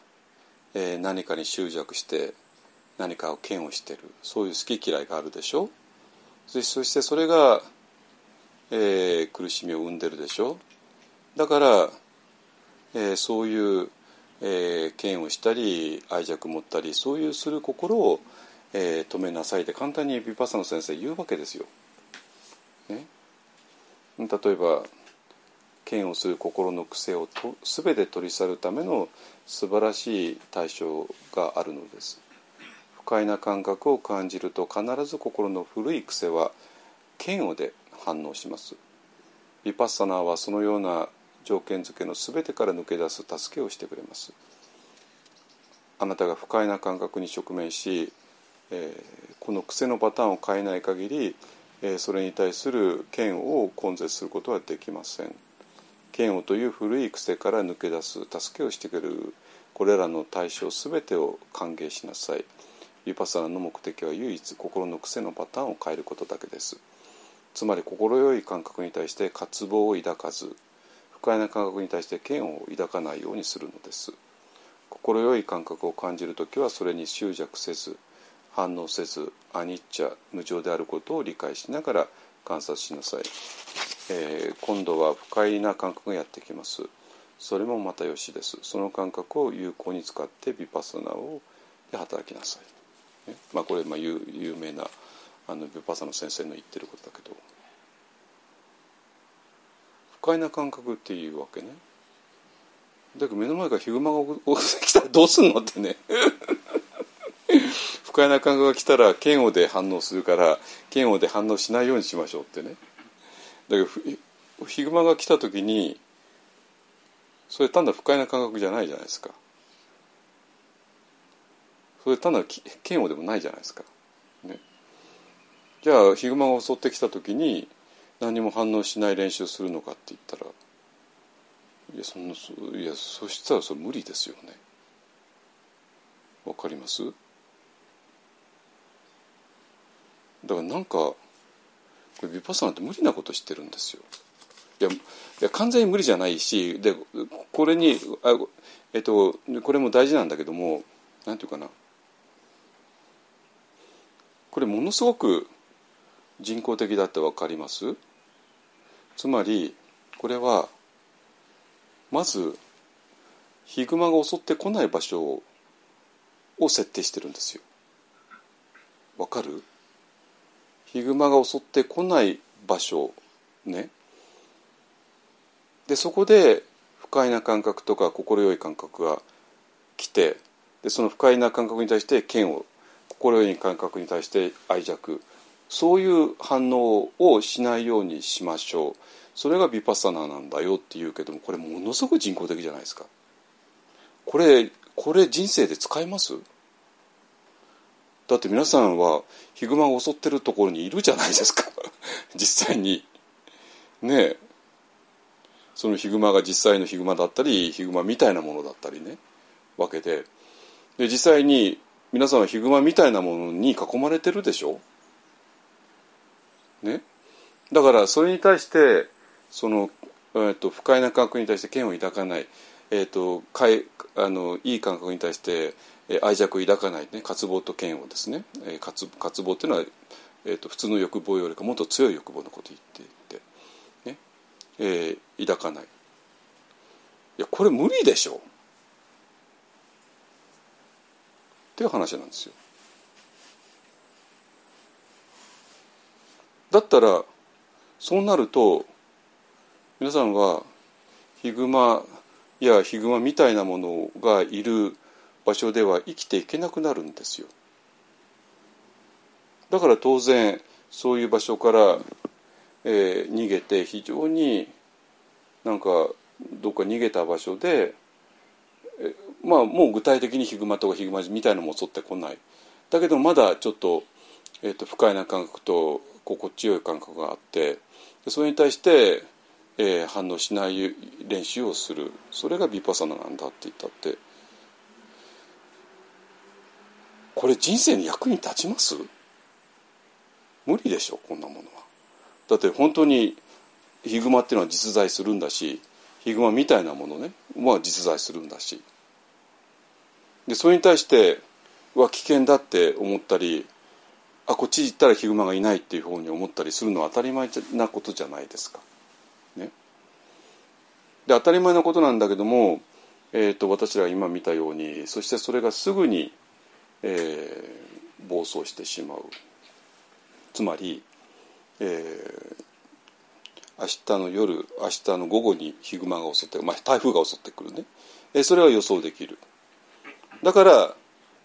えー、何かに執着して何かを嫌悪してる。そういう好き嫌いがあるでしょ？そしてそれが、えー、苦しみを生んでるでしょ？だから、えー、そういう、えー、嫌悪したり愛着持ったりそういうする心を、えー、止めなさいって簡単にヴィパッサの先生言うわけですよ。例えば嫌悪する心の癖をと全て取り去るための素晴らしい対象があるのです。不快な感覚を感じると必ず心の古い癖は嫌悪で反応します。ヴィパッサナーはそのような条件付けの全てから抜け出す助けをしてくれます。あなたが不快な感覚に直面し、えー、この癖のパターンを変えない限りえそれに対する嫌悪を根絶することはできません。嫌悪という古い癖から抜け出す助けをしてくれるこれらの対象全てを歓迎しなさい。ヴィパサナの目的は唯一心の癖のパターンを変えることだけです。つまり心よい感覚に対して渇望を抱かず不快な感覚に対して嫌悪を抱かないようにするのです。心よい感覚を感じる時はそれに執着せず反応せずアニッチャ無常であることを理解しながら観察しなさい、えー、今度は不快な感覚がやってきます。それもまたよしです。その感覚を有効に使ってヴィパッサナをで働きなさい、ね、まあこれまあ有有名なあのヴィパッサナ先生の言ってることだけど。不快な感覚っていうわけね。だけど目の前からヒグマが来たらどうすんのってね。不快な感覚が来たら嫌悪で反応するから嫌悪で反応しないようにしましょうってね。だけどヒグマが来た時にそれ単なる不快な感覚じゃないじゃないですか。それ単なる嫌悪でもないじゃないですか、ね、じゃあヒグマが襲ってきた時に何も反応しない練習するのかって言ったらいやそんないやそしたらそれ無理ですよね。わかります？だからなんかこれヴィパッサナって無理なことしてるんですよ。いやいや完全に無理じゃないしでこれにあ、えっと、これも大事なんだけどもなんていうかな。これものすごく人工的だって分かります？つまりこれはまずヒグマが襲ってこない場所を設定してるんですよ。わかる？ヒグマが襲ってこない場所ね。でそこで不快な感覚とか快い感覚が来てでその不快な感覚に対して嫌悪快い感覚に対して愛着。そういう反応をしないようにしましょう。それがヴィパッサナーなんだよっていうけどもこれものすごく人工的じゃないですか。これこれ人生で使えます？だって皆さんはヒグマが襲ってるところにいるじゃないですか。実際に。ねえ。そのヒグマが実際のヒグマだったりヒグマみたいなものだったりね。わけでで実際に皆さんはヒグマみたいなものに囲まれてるでしょ。ね。だからそれに対してその、えーと、不快な感覚に対して嫌を抱かない、えーと、かいあのいい感覚に対して愛着を抱かない、ね、渇望と嫌悪ですね、渇渇望っていうのは、えーと、普通の欲望よりかもっと強い欲望のことを言っていて、ね。えー、抱かない。いやこれ無理でしょ。っていう話なんですよ。だったらそうなると皆さんはヒグマやヒグマみたいなものがいる場所では生きていけなくなるんですよ。だから当然そういう場所から、えー、逃げて非常になんかどっか逃げた場所で、えまあもう具体的にヒグマとかヒグマみたいなのも襲ってこないだけどまだちょっと,、えーと、と不快な感覚と心地よい感覚があってそれに対してえー、反応しない練習をするそれがヴィパサナなんだって言ったってこれ人生に役に立ちます？無理でしょこんなものは。だって本当にヒグマっていうのは実在するんだしヒグマみたいなものねまあ実在するんだしでそれに対しては危険だって思ったりあこっち行ったらヒグマがいないっていうふうに思ったりするのは当たり前なことじゃないですか。ねで当たり前のことなんだけども、えーと、私らが今見たようにそしてそれがすぐに、えー、暴走してしまう。つまり、えー、明日の夜明日の午後にヒグマが襲って、まあ、台風が襲ってくるね、えー、それは予想できる。だから、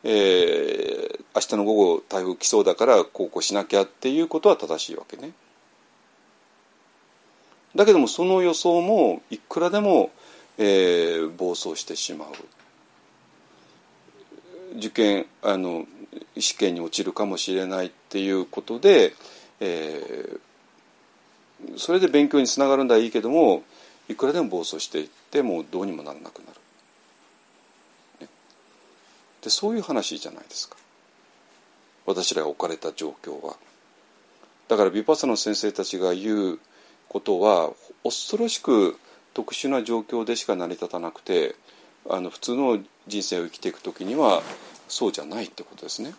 えー、明日の午後台風来そうだからこうこうしなきゃっていうことは正しいわけね。だけどもその予想もいくらでも、えー、暴走してしまう。受験あの試験に落ちるかもしれないっていうことで、えー、それで勉強につながるんだいいけどもいくらでも暴走していってもうどうにもならなくなる。ね、でそういう話じゃないですか私らが置かれた状況は。だからビパッサの先生たちが言うことは恐ろしく特殊な状況でしか成り立たなくてあの普通の人生を生きていく時にはそうじゃないってことですね。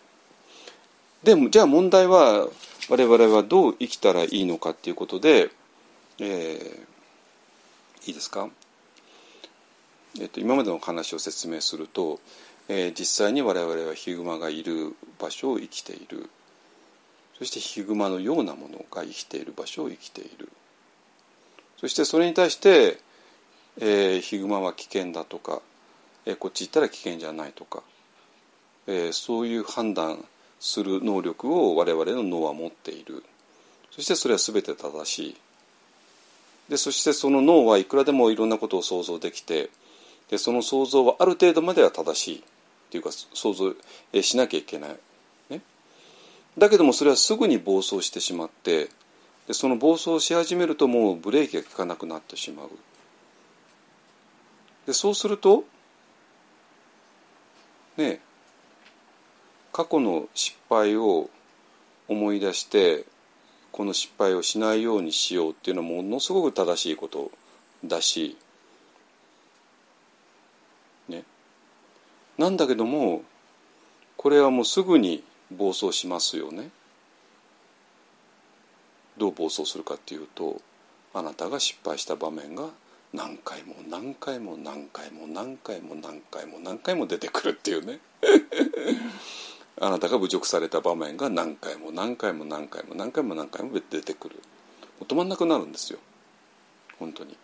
でもじゃあ問題は我々はどう生きたらいいのかっていうことで、えー、いいですか、えーと、今までの話を説明すると、えー、実際に我々はヒグマがいる場所を生きている。そしてヒグマのようなものが生きている場所を生きている。そしてそれに対して、えー、ヒグマは危険だとか、え、こっち行ったら危険じゃないとか、え、そういう判断する能力を我々の脳は持っている。そしてそれは全て正しい。でそしてその脳はいくらでもいろんなことを想像できてでその想像はある程度までは正しい。っていうか想像しなきゃいけない、ね、だけどもそれはすぐに暴走してしまってでその暴走し始めるともうブレーキが効かなくなってしまう。でそうするとね過去の失敗を思い出してこの失敗をしないようにしようっていうのはものすごく正しいことだし、ね、なんだけどもこれはもうすぐに暴走しますよね。どう暴走するかっていうとあなたが失敗した場面が何回も何回も何回も何回も何回も何回も出てくるっていうね あなたが侮辱された場面が何回も何回も何回も何回も何回も出てくる止まんなくなるんですよ本当に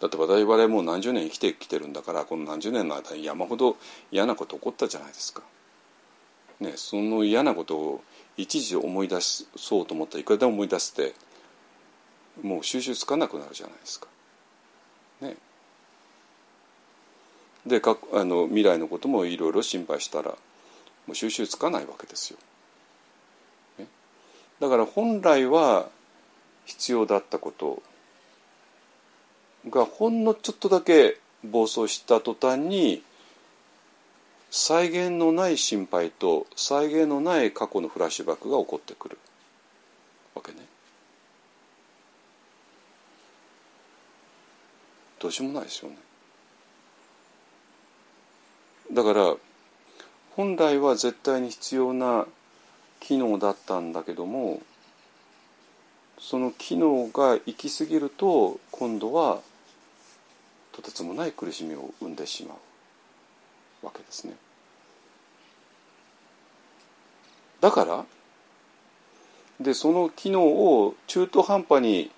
だって我々もう何十年生きてきてるんだからこの何十年の間に山ほど嫌なこと起こったじゃないですか。ね、その嫌なことを一時思い出そうと思ったらいくらでも思い出してもう収集つかなくなるじゃないですか。ね、でかあの未来のこともいろいろ心配したらもう収集つかないわけですよ。ね、だから本来は必要だったことがほんのちょっとだけ暴走した途端に再現のない心配と再現のない過去のフラッシュバックが起こってくるわけね。どうしようもないですよね。だから本来は絶対に必要な機能だったんだけどもその機能が行き過ぎると今度はとてつもない苦しみを生んでしまうわけですね。だからでその機能を中途半端に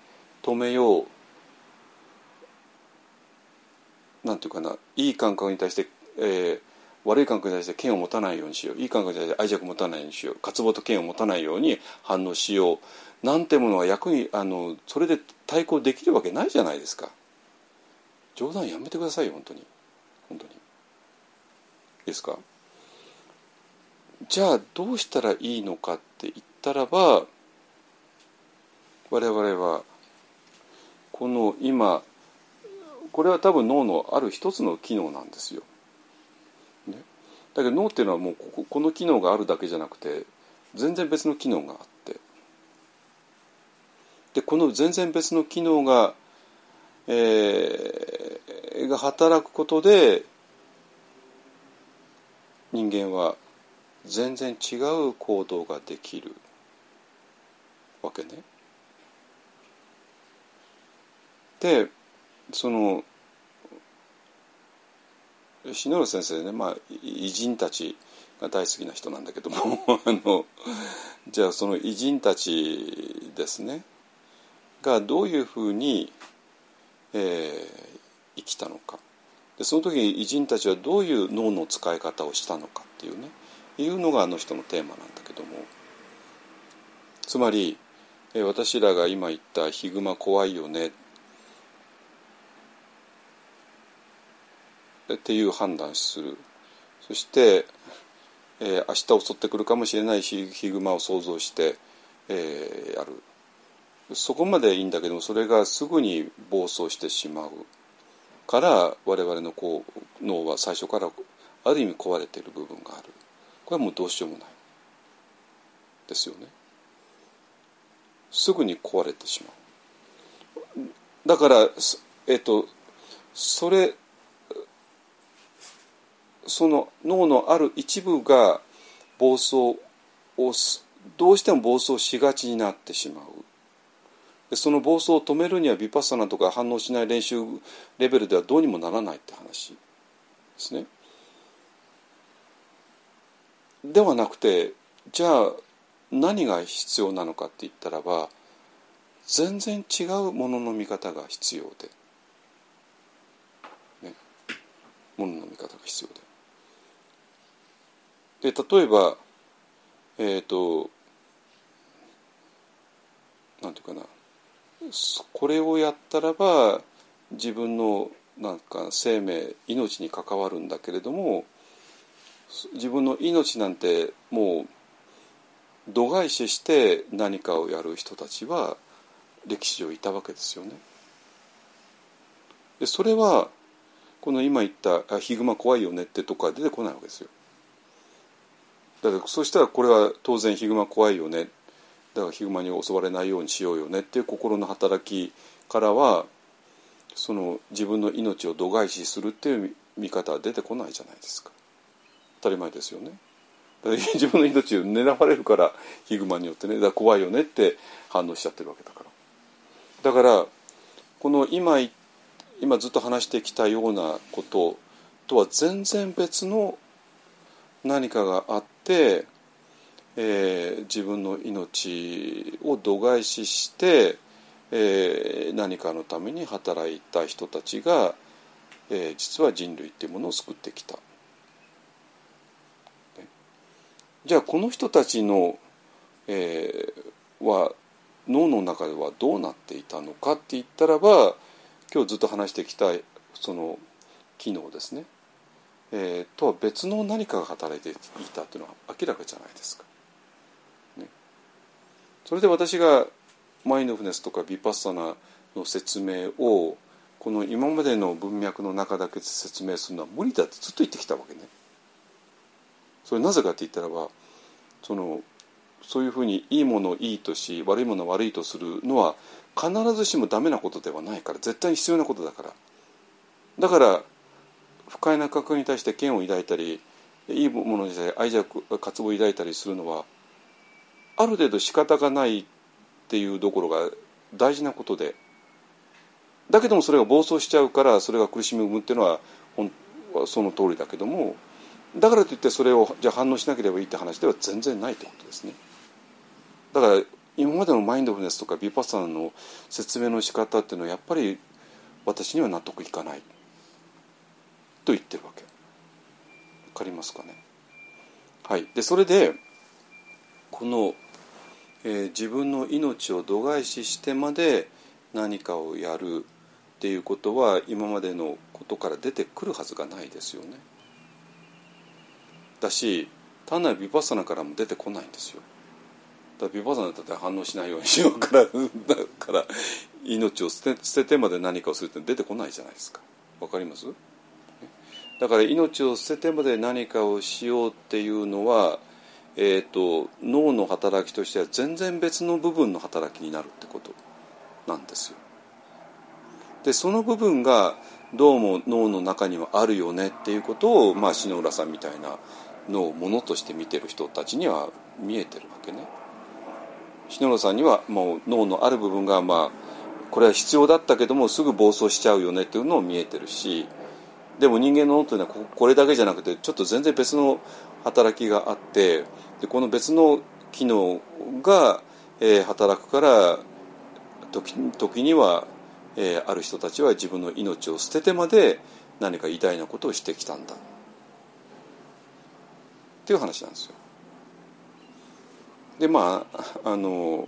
止めようなんていうかないい感覚に対して、えー、悪い感覚に対して剣を持たないようにしよう。いい感覚に対して愛着を持たないようにしよう。渇望と剣を持たないように反応しよう。なんてものは役にあのそれで対抗できるわけないじゃないですか。冗談やめてくださいよ本当に。本当に。ですか？じゃあどうしたらいいのかって言ったらば我々はこの今これは多分脳のある一つの機能なんですよ。ね、だけど脳っていうのはもうここの機能があるだけじゃなくて全然別の機能があってでこの全然別の機能が、えー、が働くことで人間は全然違う行動ができるわけね。でその篠原先生ね、まあ、偉人たちが大好きな人なんだけども あのじゃあその偉人たちですねがどういうふうに、えー、生きたのか。でその時に偉人たちはどういう脳の使い方をしたのかっていうねいうのがあの人のテーマなんだけども。つまりえ私らが今言った「ヒグマ怖いよね」っていう判断する。そして、えー、明日襲ってくるかもしれないヒグマを想像して、えー、やる。そこまでいいんだけどもそれがすぐに暴走してしまう。から我々のこう脳は最初からある意味壊れている部分がある。これはもうどうしようもない。ですよね。すぐに壊れてしまう。だからえっとそれその脳のある一部が暴走をどうしても暴走しがちになってしまうでその暴走を止めるにはビパッサナとか反応しない練習レベルではどうにもならないって話ですね。ではなくてじゃあ何が必要なのかって言ったらば全然違うものの見方が必要で、ね、ものの見方が必要で。で例えばえっ、ー、となんていうかなこれをやったらば自分のなんか生命命に関わるんだけれども自分の命なんてもう度外視して何かをやる人たちは歴史上いたわけですよね。でそれはこの今言った「ヒグマ怖いよね」ってとこは出てこないわけですよ。だからそしたらこれは当然ヒグマ怖いよね。だからヒグマに襲われないようにしようよね。っていう心の働きからはその自分の命を度外視するっていう見方は出てこないじゃないですか。当たり前ですよね。自分の命を狙われるからヒグマによってねだ怖いよねって反応しちゃってるわけだから。だからこの今今ずっと話してきたようなこととは全然別の何かがあってえー、自分の命を度外視して、えー、何かのために働いた人たちが、えー、実は人類っていうものを救ってきた。じゃあこの人たちの、えー、は脳の中ではどうなっていたのかって言ったらば今日ずっと話してきたその機能ですね、えー、とは別の何かが働いていたというのは明らかじゃないですか。それで私がマインドフネスとかビパッサナの説明をこの今までの文脈の中だけで説明するのは無理だってずっと言ってきたわけね。それなぜかって言ったらばそのそういうふうにいいものをいいとし悪いものを悪いとするのは必ずしもダメなことではないから絶対に必要なことだからだから不快な覚に対して嫌悪を抱いたりいいものに対して愛着渇望を抱いたりするのはある程度仕方がないっていうところが大事なことでだけどもそれが暴走しちゃうからそれが苦しみを生むっていうのはその通りだけどもだからといってそれをじゃあ反応しなければいいって話では全然ないってことですね。だから今までのマインドフルネスとかビパッサナの説明の仕方っていうのはやっぱり私には納得いかないと言ってるわけ。わかりますかね？はい、でそれでこのえー、自分の命を度外視してまで何かをやるっていうことは今までのことから出てくるはずがないですよね。だし単なるビパッサナからも出てこないんですよ。だからビパッサナだったら反応しないようにしようから だから命を捨て捨ててまで何かをするって出てこないじゃないですか。わかります？だから命を捨ててまで何かをしようっていうのはえーと、脳の働きとしては全然別の部分の働きになるってことなんですよ。でその部分がどうも脳の中にはあるよねっていうことを、まあ、篠浦さんみたいなのをものとして見てる人たちには見えてるわけね。篠浦さんにはもう脳のある部分がまあこれは必要だったけどもすぐ暴走しちゃうよねっていうのを見えてるしでも人間の脳というのはこれだけじゃなくてちょっと全然別の働きがあってでこの別の機能が、えー、働くから時時には、えー、ある人たちは自分の命を捨ててまで何か偉大なことをしてきたんだっていう話なんですよ。でまああの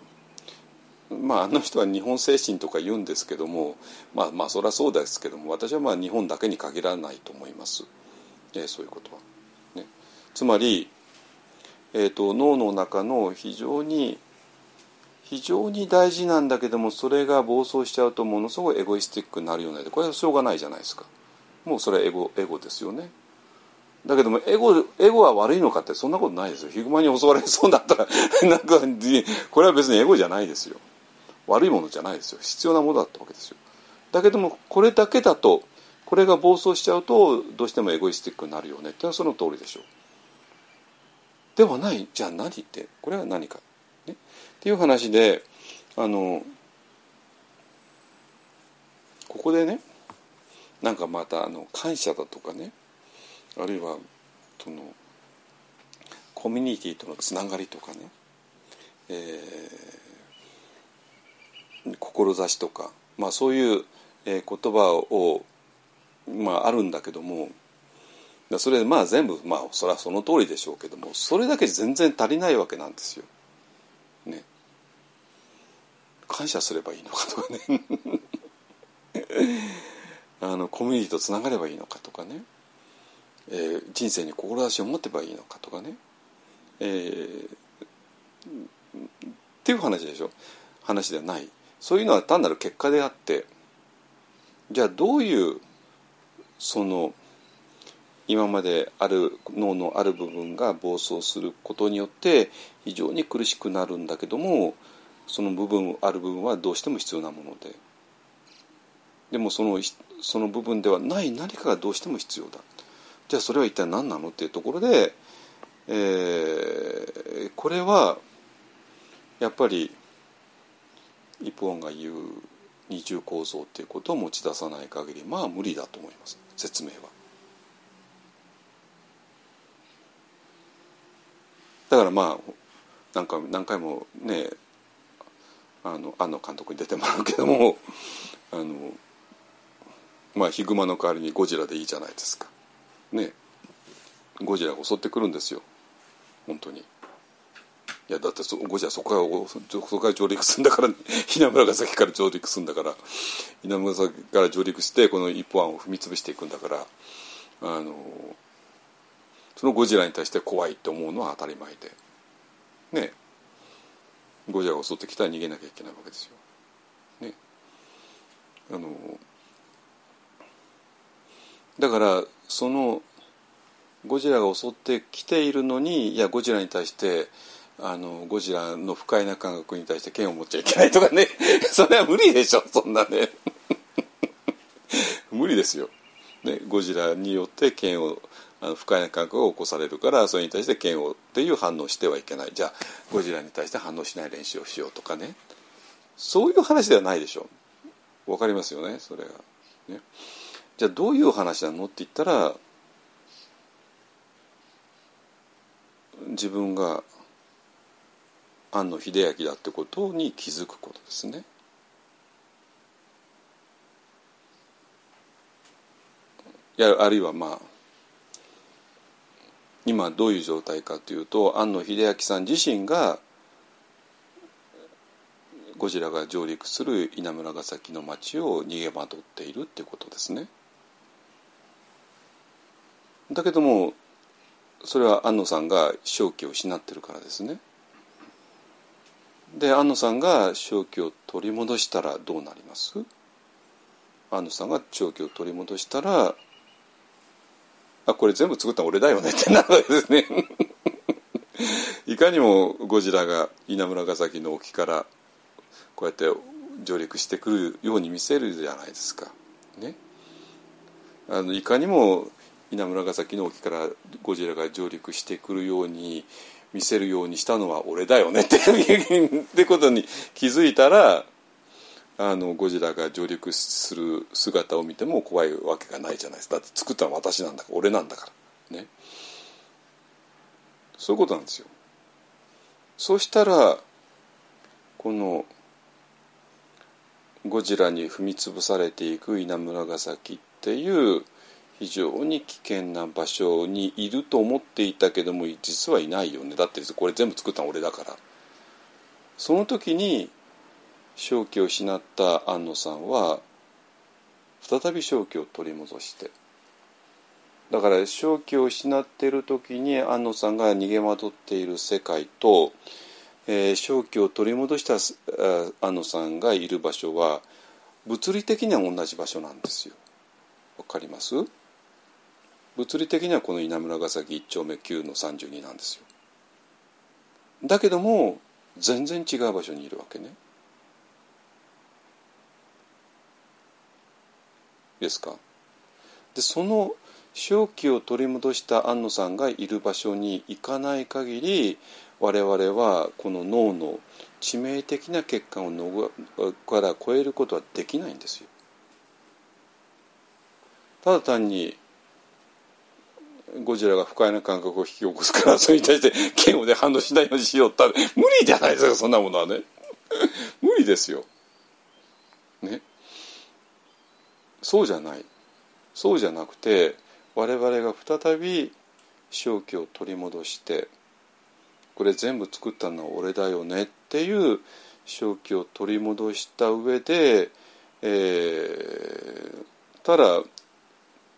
まああの人は日本精神とか言うんですけどもまあまあそりゃそうですけども私はまあ日本だけに限らないと思います、えー、そういうことは。ね、つまりえーと、脳の中の非常に非常に大事なんだけどもそれが暴走しちゃうとものすごいエゴイスティックになるよねこれはしょうがないじゃないですか。もうそれはエゴエゴですよね。だけどもエゴエゴは悪いのかってそんなことないですよ。ヒグマに襲われそうだったら なんかこれは別にエゴじゃないですよ。悪いものじゃないですよ。必要なものだったわけですよ。だけどもこれだけだとこれが暴走しちゃうとどうしてもエゴイスティックになるよね。っていうのはその通りでしょう。ではない。じゃあ何って？これは何か、ね、っていう話であのここでねなんかまたあの感謝だとかねあるいはそのコミュニティとのつながりとかね、えー、志とか、まあ、そういう、言葉を、まあ、あるんだけどもそれまあ全部まあそれはその通りでしょうけどもそれだけ全然足りないわけなんですよ。ね。感謝すればいいのかとかね。あのコミュニティとつながればいいのかとかね、えー、人生に志を持てばいいのかとかね、えー、っていう話でしょ。話ではない。そういうのは単なる結果であってじゃあどういうその今まである脳のある部分が暴走することによって非常に苦しくなるんだけどもその部分ある部分はどうしても必要なもので。でもそのその部分ではない何かがどうしても必要だ。じゃあそれは一体何なのっていうところで、えー、これはやっぱり一本が言う二重構造っていうことを持ち出さない限りまあ無理だと思います。説明は。だからまあなんか何回もねあの庵野監督に出てもらうけどもあのまあヒグマの代わりにゴジラでいいじゃないですか。ね。ゴジラが襲ってくるんですよ。本当に。いやだってそゴジラそこからそこから上陸するんだから 稲村ヶ崎から上陸するんだから。稲村ヶ崎から上陸してこの一本案を踏み潰していくんだからあのそのゴジラに対して怖いって思うのは当たり前で。ね。ゴジラが襲ってきたら逃げなきゃいけないわけですよ。ね、あのだからそのゴジラが襲ってきているのにいやゴジラに対してあのゴジラの不快な感覚に対して剣を持っちゃいけないとかね。それは無理でしょそんなね。無理ですよ、ね、ゴジラによって剣をあの不快な感覚が起こされるからそれに対して剣をっていう反応してはいけない。じゃあゴジラに対して反応しない練習をしようとかね。そういう話ではないでしょ。うわかりますよねそれが。ね、じゃあどういう話なのって言ったら自分が庵野秀明だってことに気づくことですね。やあるいはまあ今どういう状態かというと庵野秀明さん自身がゴジラが上陸する稲村ヶ崎の町を逃げ惑っているっていうことですね。だけどもそれは庵野さんが正気を失ってるからですね。で庵野さんが正気を取り戻したらどうなります？庵野さんが正気を取り戻したらあこれ全部作ったの俺だよねってなるわけですね。いかにもゴジラが稲村ヶ崎の沖からこうやって上陸してくるように見せるじゃないですか。ね、あのいかにも稲村ヶ崎の沖からゴジラが上陸してくるように見せるようにしたのは俺だよねってってことに気づいたらあのゴジラが上陸する姿を見ても怖いわけがないじゃないですか。だって作ったのは私なんだから俺なんだから。ね。そういうことなんですよ。そしたらこのゴジラに踏み潰されていく稲村ヶ崎っていう非常に危険な場所にいると思っていたけども実はいないよね。だってこれ全部作ったの俺だから。その時に正気を失った庵野さんは再び正気を取り戻して。だから正気を失っている時に庵野さんが逃げ惑っている世界と、えー、正気を取り戻した庵野さんがいる場所は物理的には同じ場所なんですよ。わかります？物理的にはこの稲村ヶ崎1丁目9の32なんですよ。だけども全然違う場所にいるわけね。ですか？でその正気を取り戻した安野さんがいる場所に行かない限り我々はこの脳の致命的な欠陥をのから超えることはできないんですよ。ただ単にゴジラが不快な感覚を引き起こすからそれに対して嫌悪で反応しないようにしようった無理じゃないですかそんなものはね。無理ですよ。ね。そうじゃない。そうじゃなくて我々が再び正気を取り戻してこれ全部作ったのは俺だよねっていう正気を取り戻した上で、えー、ただ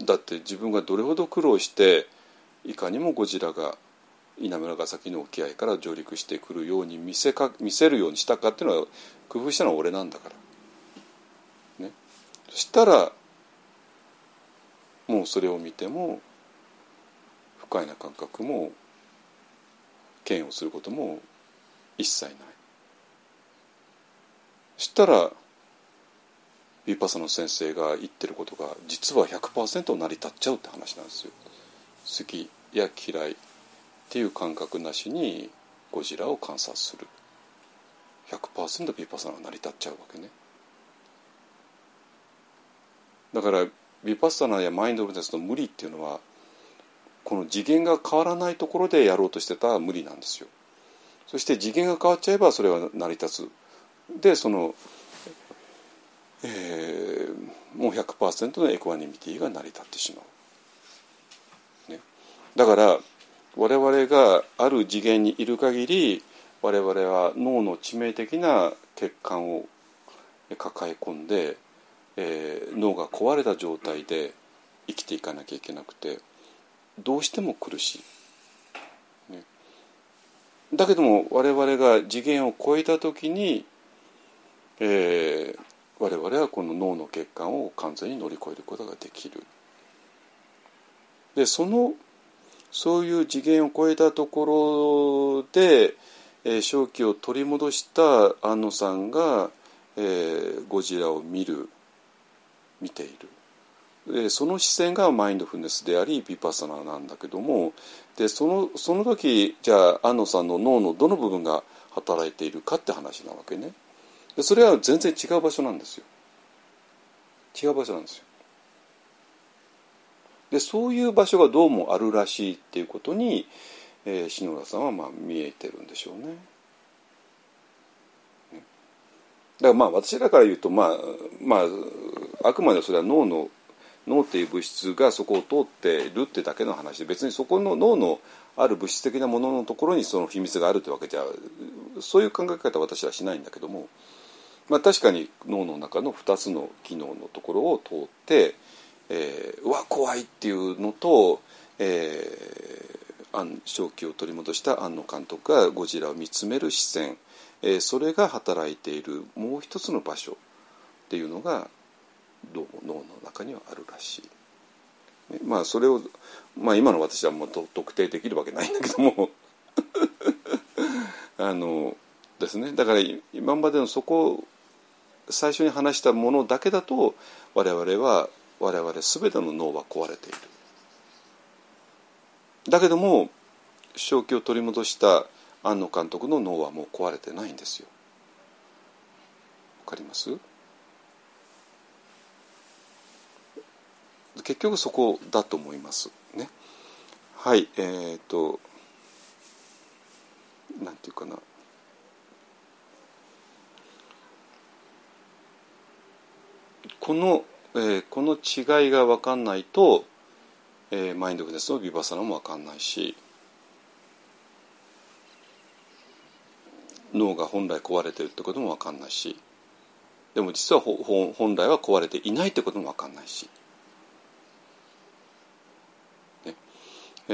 だって自分がどれほど苦労していかにもゴジラが稲村ヶ崎の沖合から上陸してくるように見せか見せるようにしたかっていうのは工夫したのは俺なんだから。ね、そしたらもうそれを見ても不快な感覚も嫌悪することも一切ないそしたらヴィパサの先生が言ってることが実は100%成り立っちゃうって話なんですよ好きや嫌いっていう感覚なしにゴジラを観察する100%ヴィパサナが成り立っちゃうわけねだからヴィパッサナやマインドフルネスの無理っていうのはこの次元が変わらないところでやろうとしてた無理なんですよ。そして次元が変わっちゃえばそれは成り立つ。でその、えー、もう100%のエクワニミティが成り立ってしまう。ね、だから我々がある次元にいる限り我々は脳の致命的な欠陥を抱え込んでえー、脳が壊れた状態で生きていかなきゃいけなくてどうしても苦しい。ね、だけども我々が次元を超えた時に、えー、我々はこの脳の血管を完全に乗り越えることができる。でそのそういう次元を超えたところで、えー、正気を取り戻した安野さんが、えー、ゴジラを見る見ているでその視線がマインドフルネスでありヴィパサナなんだけどもでそのその時じゃあ安野さんの脳のどの部分が働いているかって話なわけねそれは全然違う場所なんですよ。違う場所なんですよ。でそういう場所がどうもあるらしいっていうことに、えー、篠田さんはまあ見えてるんでしょうね。だからまあ私らから言うとまあまああくまでそれは脳の脳っていう物質がそこを通ってるってだけの話で別にそこの脳のある物質的なもののところにその秘密があるってわけじゃそういう考え方は私はしないんだけども、まあ、確かに脳の中の2つの機能のところを通って、えー、うわ怖いっていうのと、えー、正気を取り戻した庵野監督がゴジラを見つめる視線えー、それが働いているもう一つの場所っていうのがどうも脳の中にはあるらしい。まあそれを、まあ、今の私はもう特定できるわけないんだけども あのですねだから今までのそこ最初に話したものだけだと我々は我々全ての脳は壊れている。だけども正気を取り戻した庵野監督の脳はもう壊れてないんですよ。わかります？結局そこだと思いますね。はいえーと、となんていうかなこの、えー、この違いが分かんないと、えー、マインドフルネスのビバサナも分かんないし脳が本来壊れてるってことも分かんないしでも実は本来は壊れていないってことも分かんないし、ね。え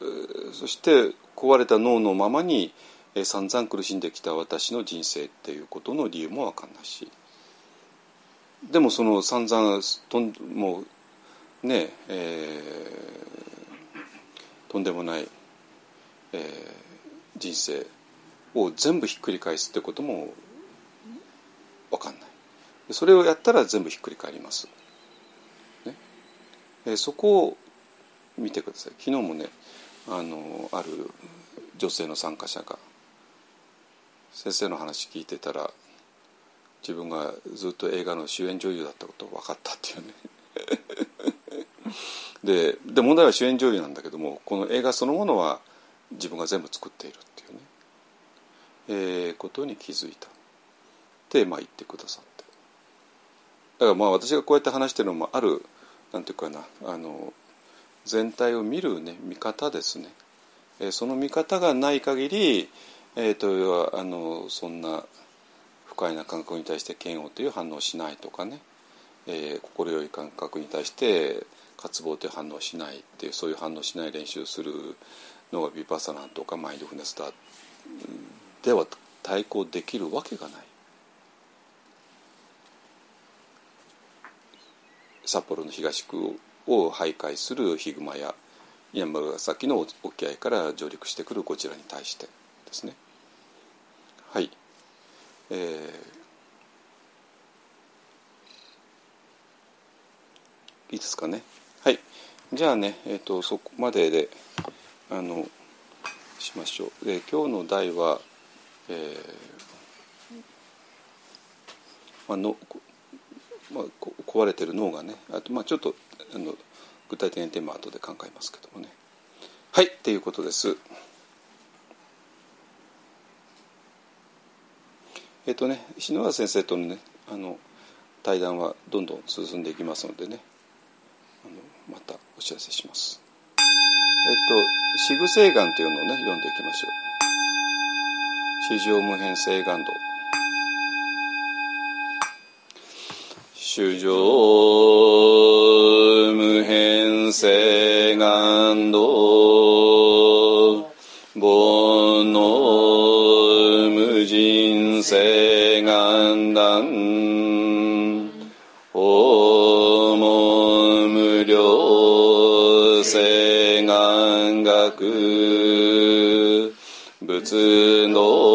ー、そして壊れた脳のままに、えー、散々苦しんできた私の人生っていうことの理由も分かんないし。でもその散々とんもうねえーとんでもない、えー人生を全部ひっくり返すってことも分かんない。それをやったら全部ひっくり返ります、ね。えーそこを見てください。昨日もねあのある女性の参加者が先生の話聞いてたら自分がずっと映画の主演女優だったことが分かったっていうね。でで問題は主演女優なんだけどもこの映画そのものは自分が全部作っているっていうね、えーことに気づいた。ってまあ言ってくださって。だからまあ私がこうやって話してるのもあるなんていうかなあの全体を見るね見方ですね、えーその見方がない限り、えー、と要はあのそんな不快な感覚に対して嫌悪という反応をしないとかね、えー心よい感覚に対して渇望という反応をしないっていうそういう反応しない練習をするのがビパサナとかマインドフネスだでは対抗できるわけがない。札幌の東区を徘徊するヒグマや山崎の沖合から上陸してくるこちらに対してですね。はい。えーいいですかね。はい。じゃあね、えっ、とそこまでであのしましょう。で今日の題は、えーまあのまあ、こ壊れてる脳がね、あとまあちょっとあの具体的なテーマは後で考えますけどもね。はい、っていうことです。えっ、とね、篠原先生とのね、あの対談はどんどん進んでいきますのでね。あのまたお知らせします。えっと、四具星眼というのをね、読んでいきましょう。四条無変星眼道。主上無変星眼道。人星眼断。訪問無料誓願学仏の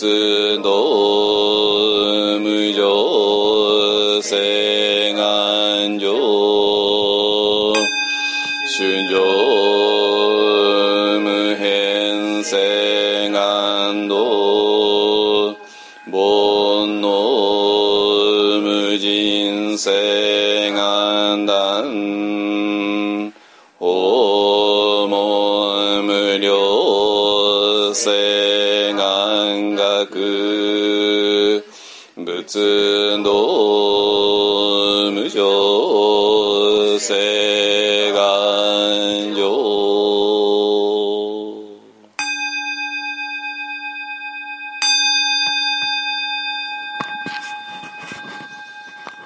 仏道無常性。仏道無常誓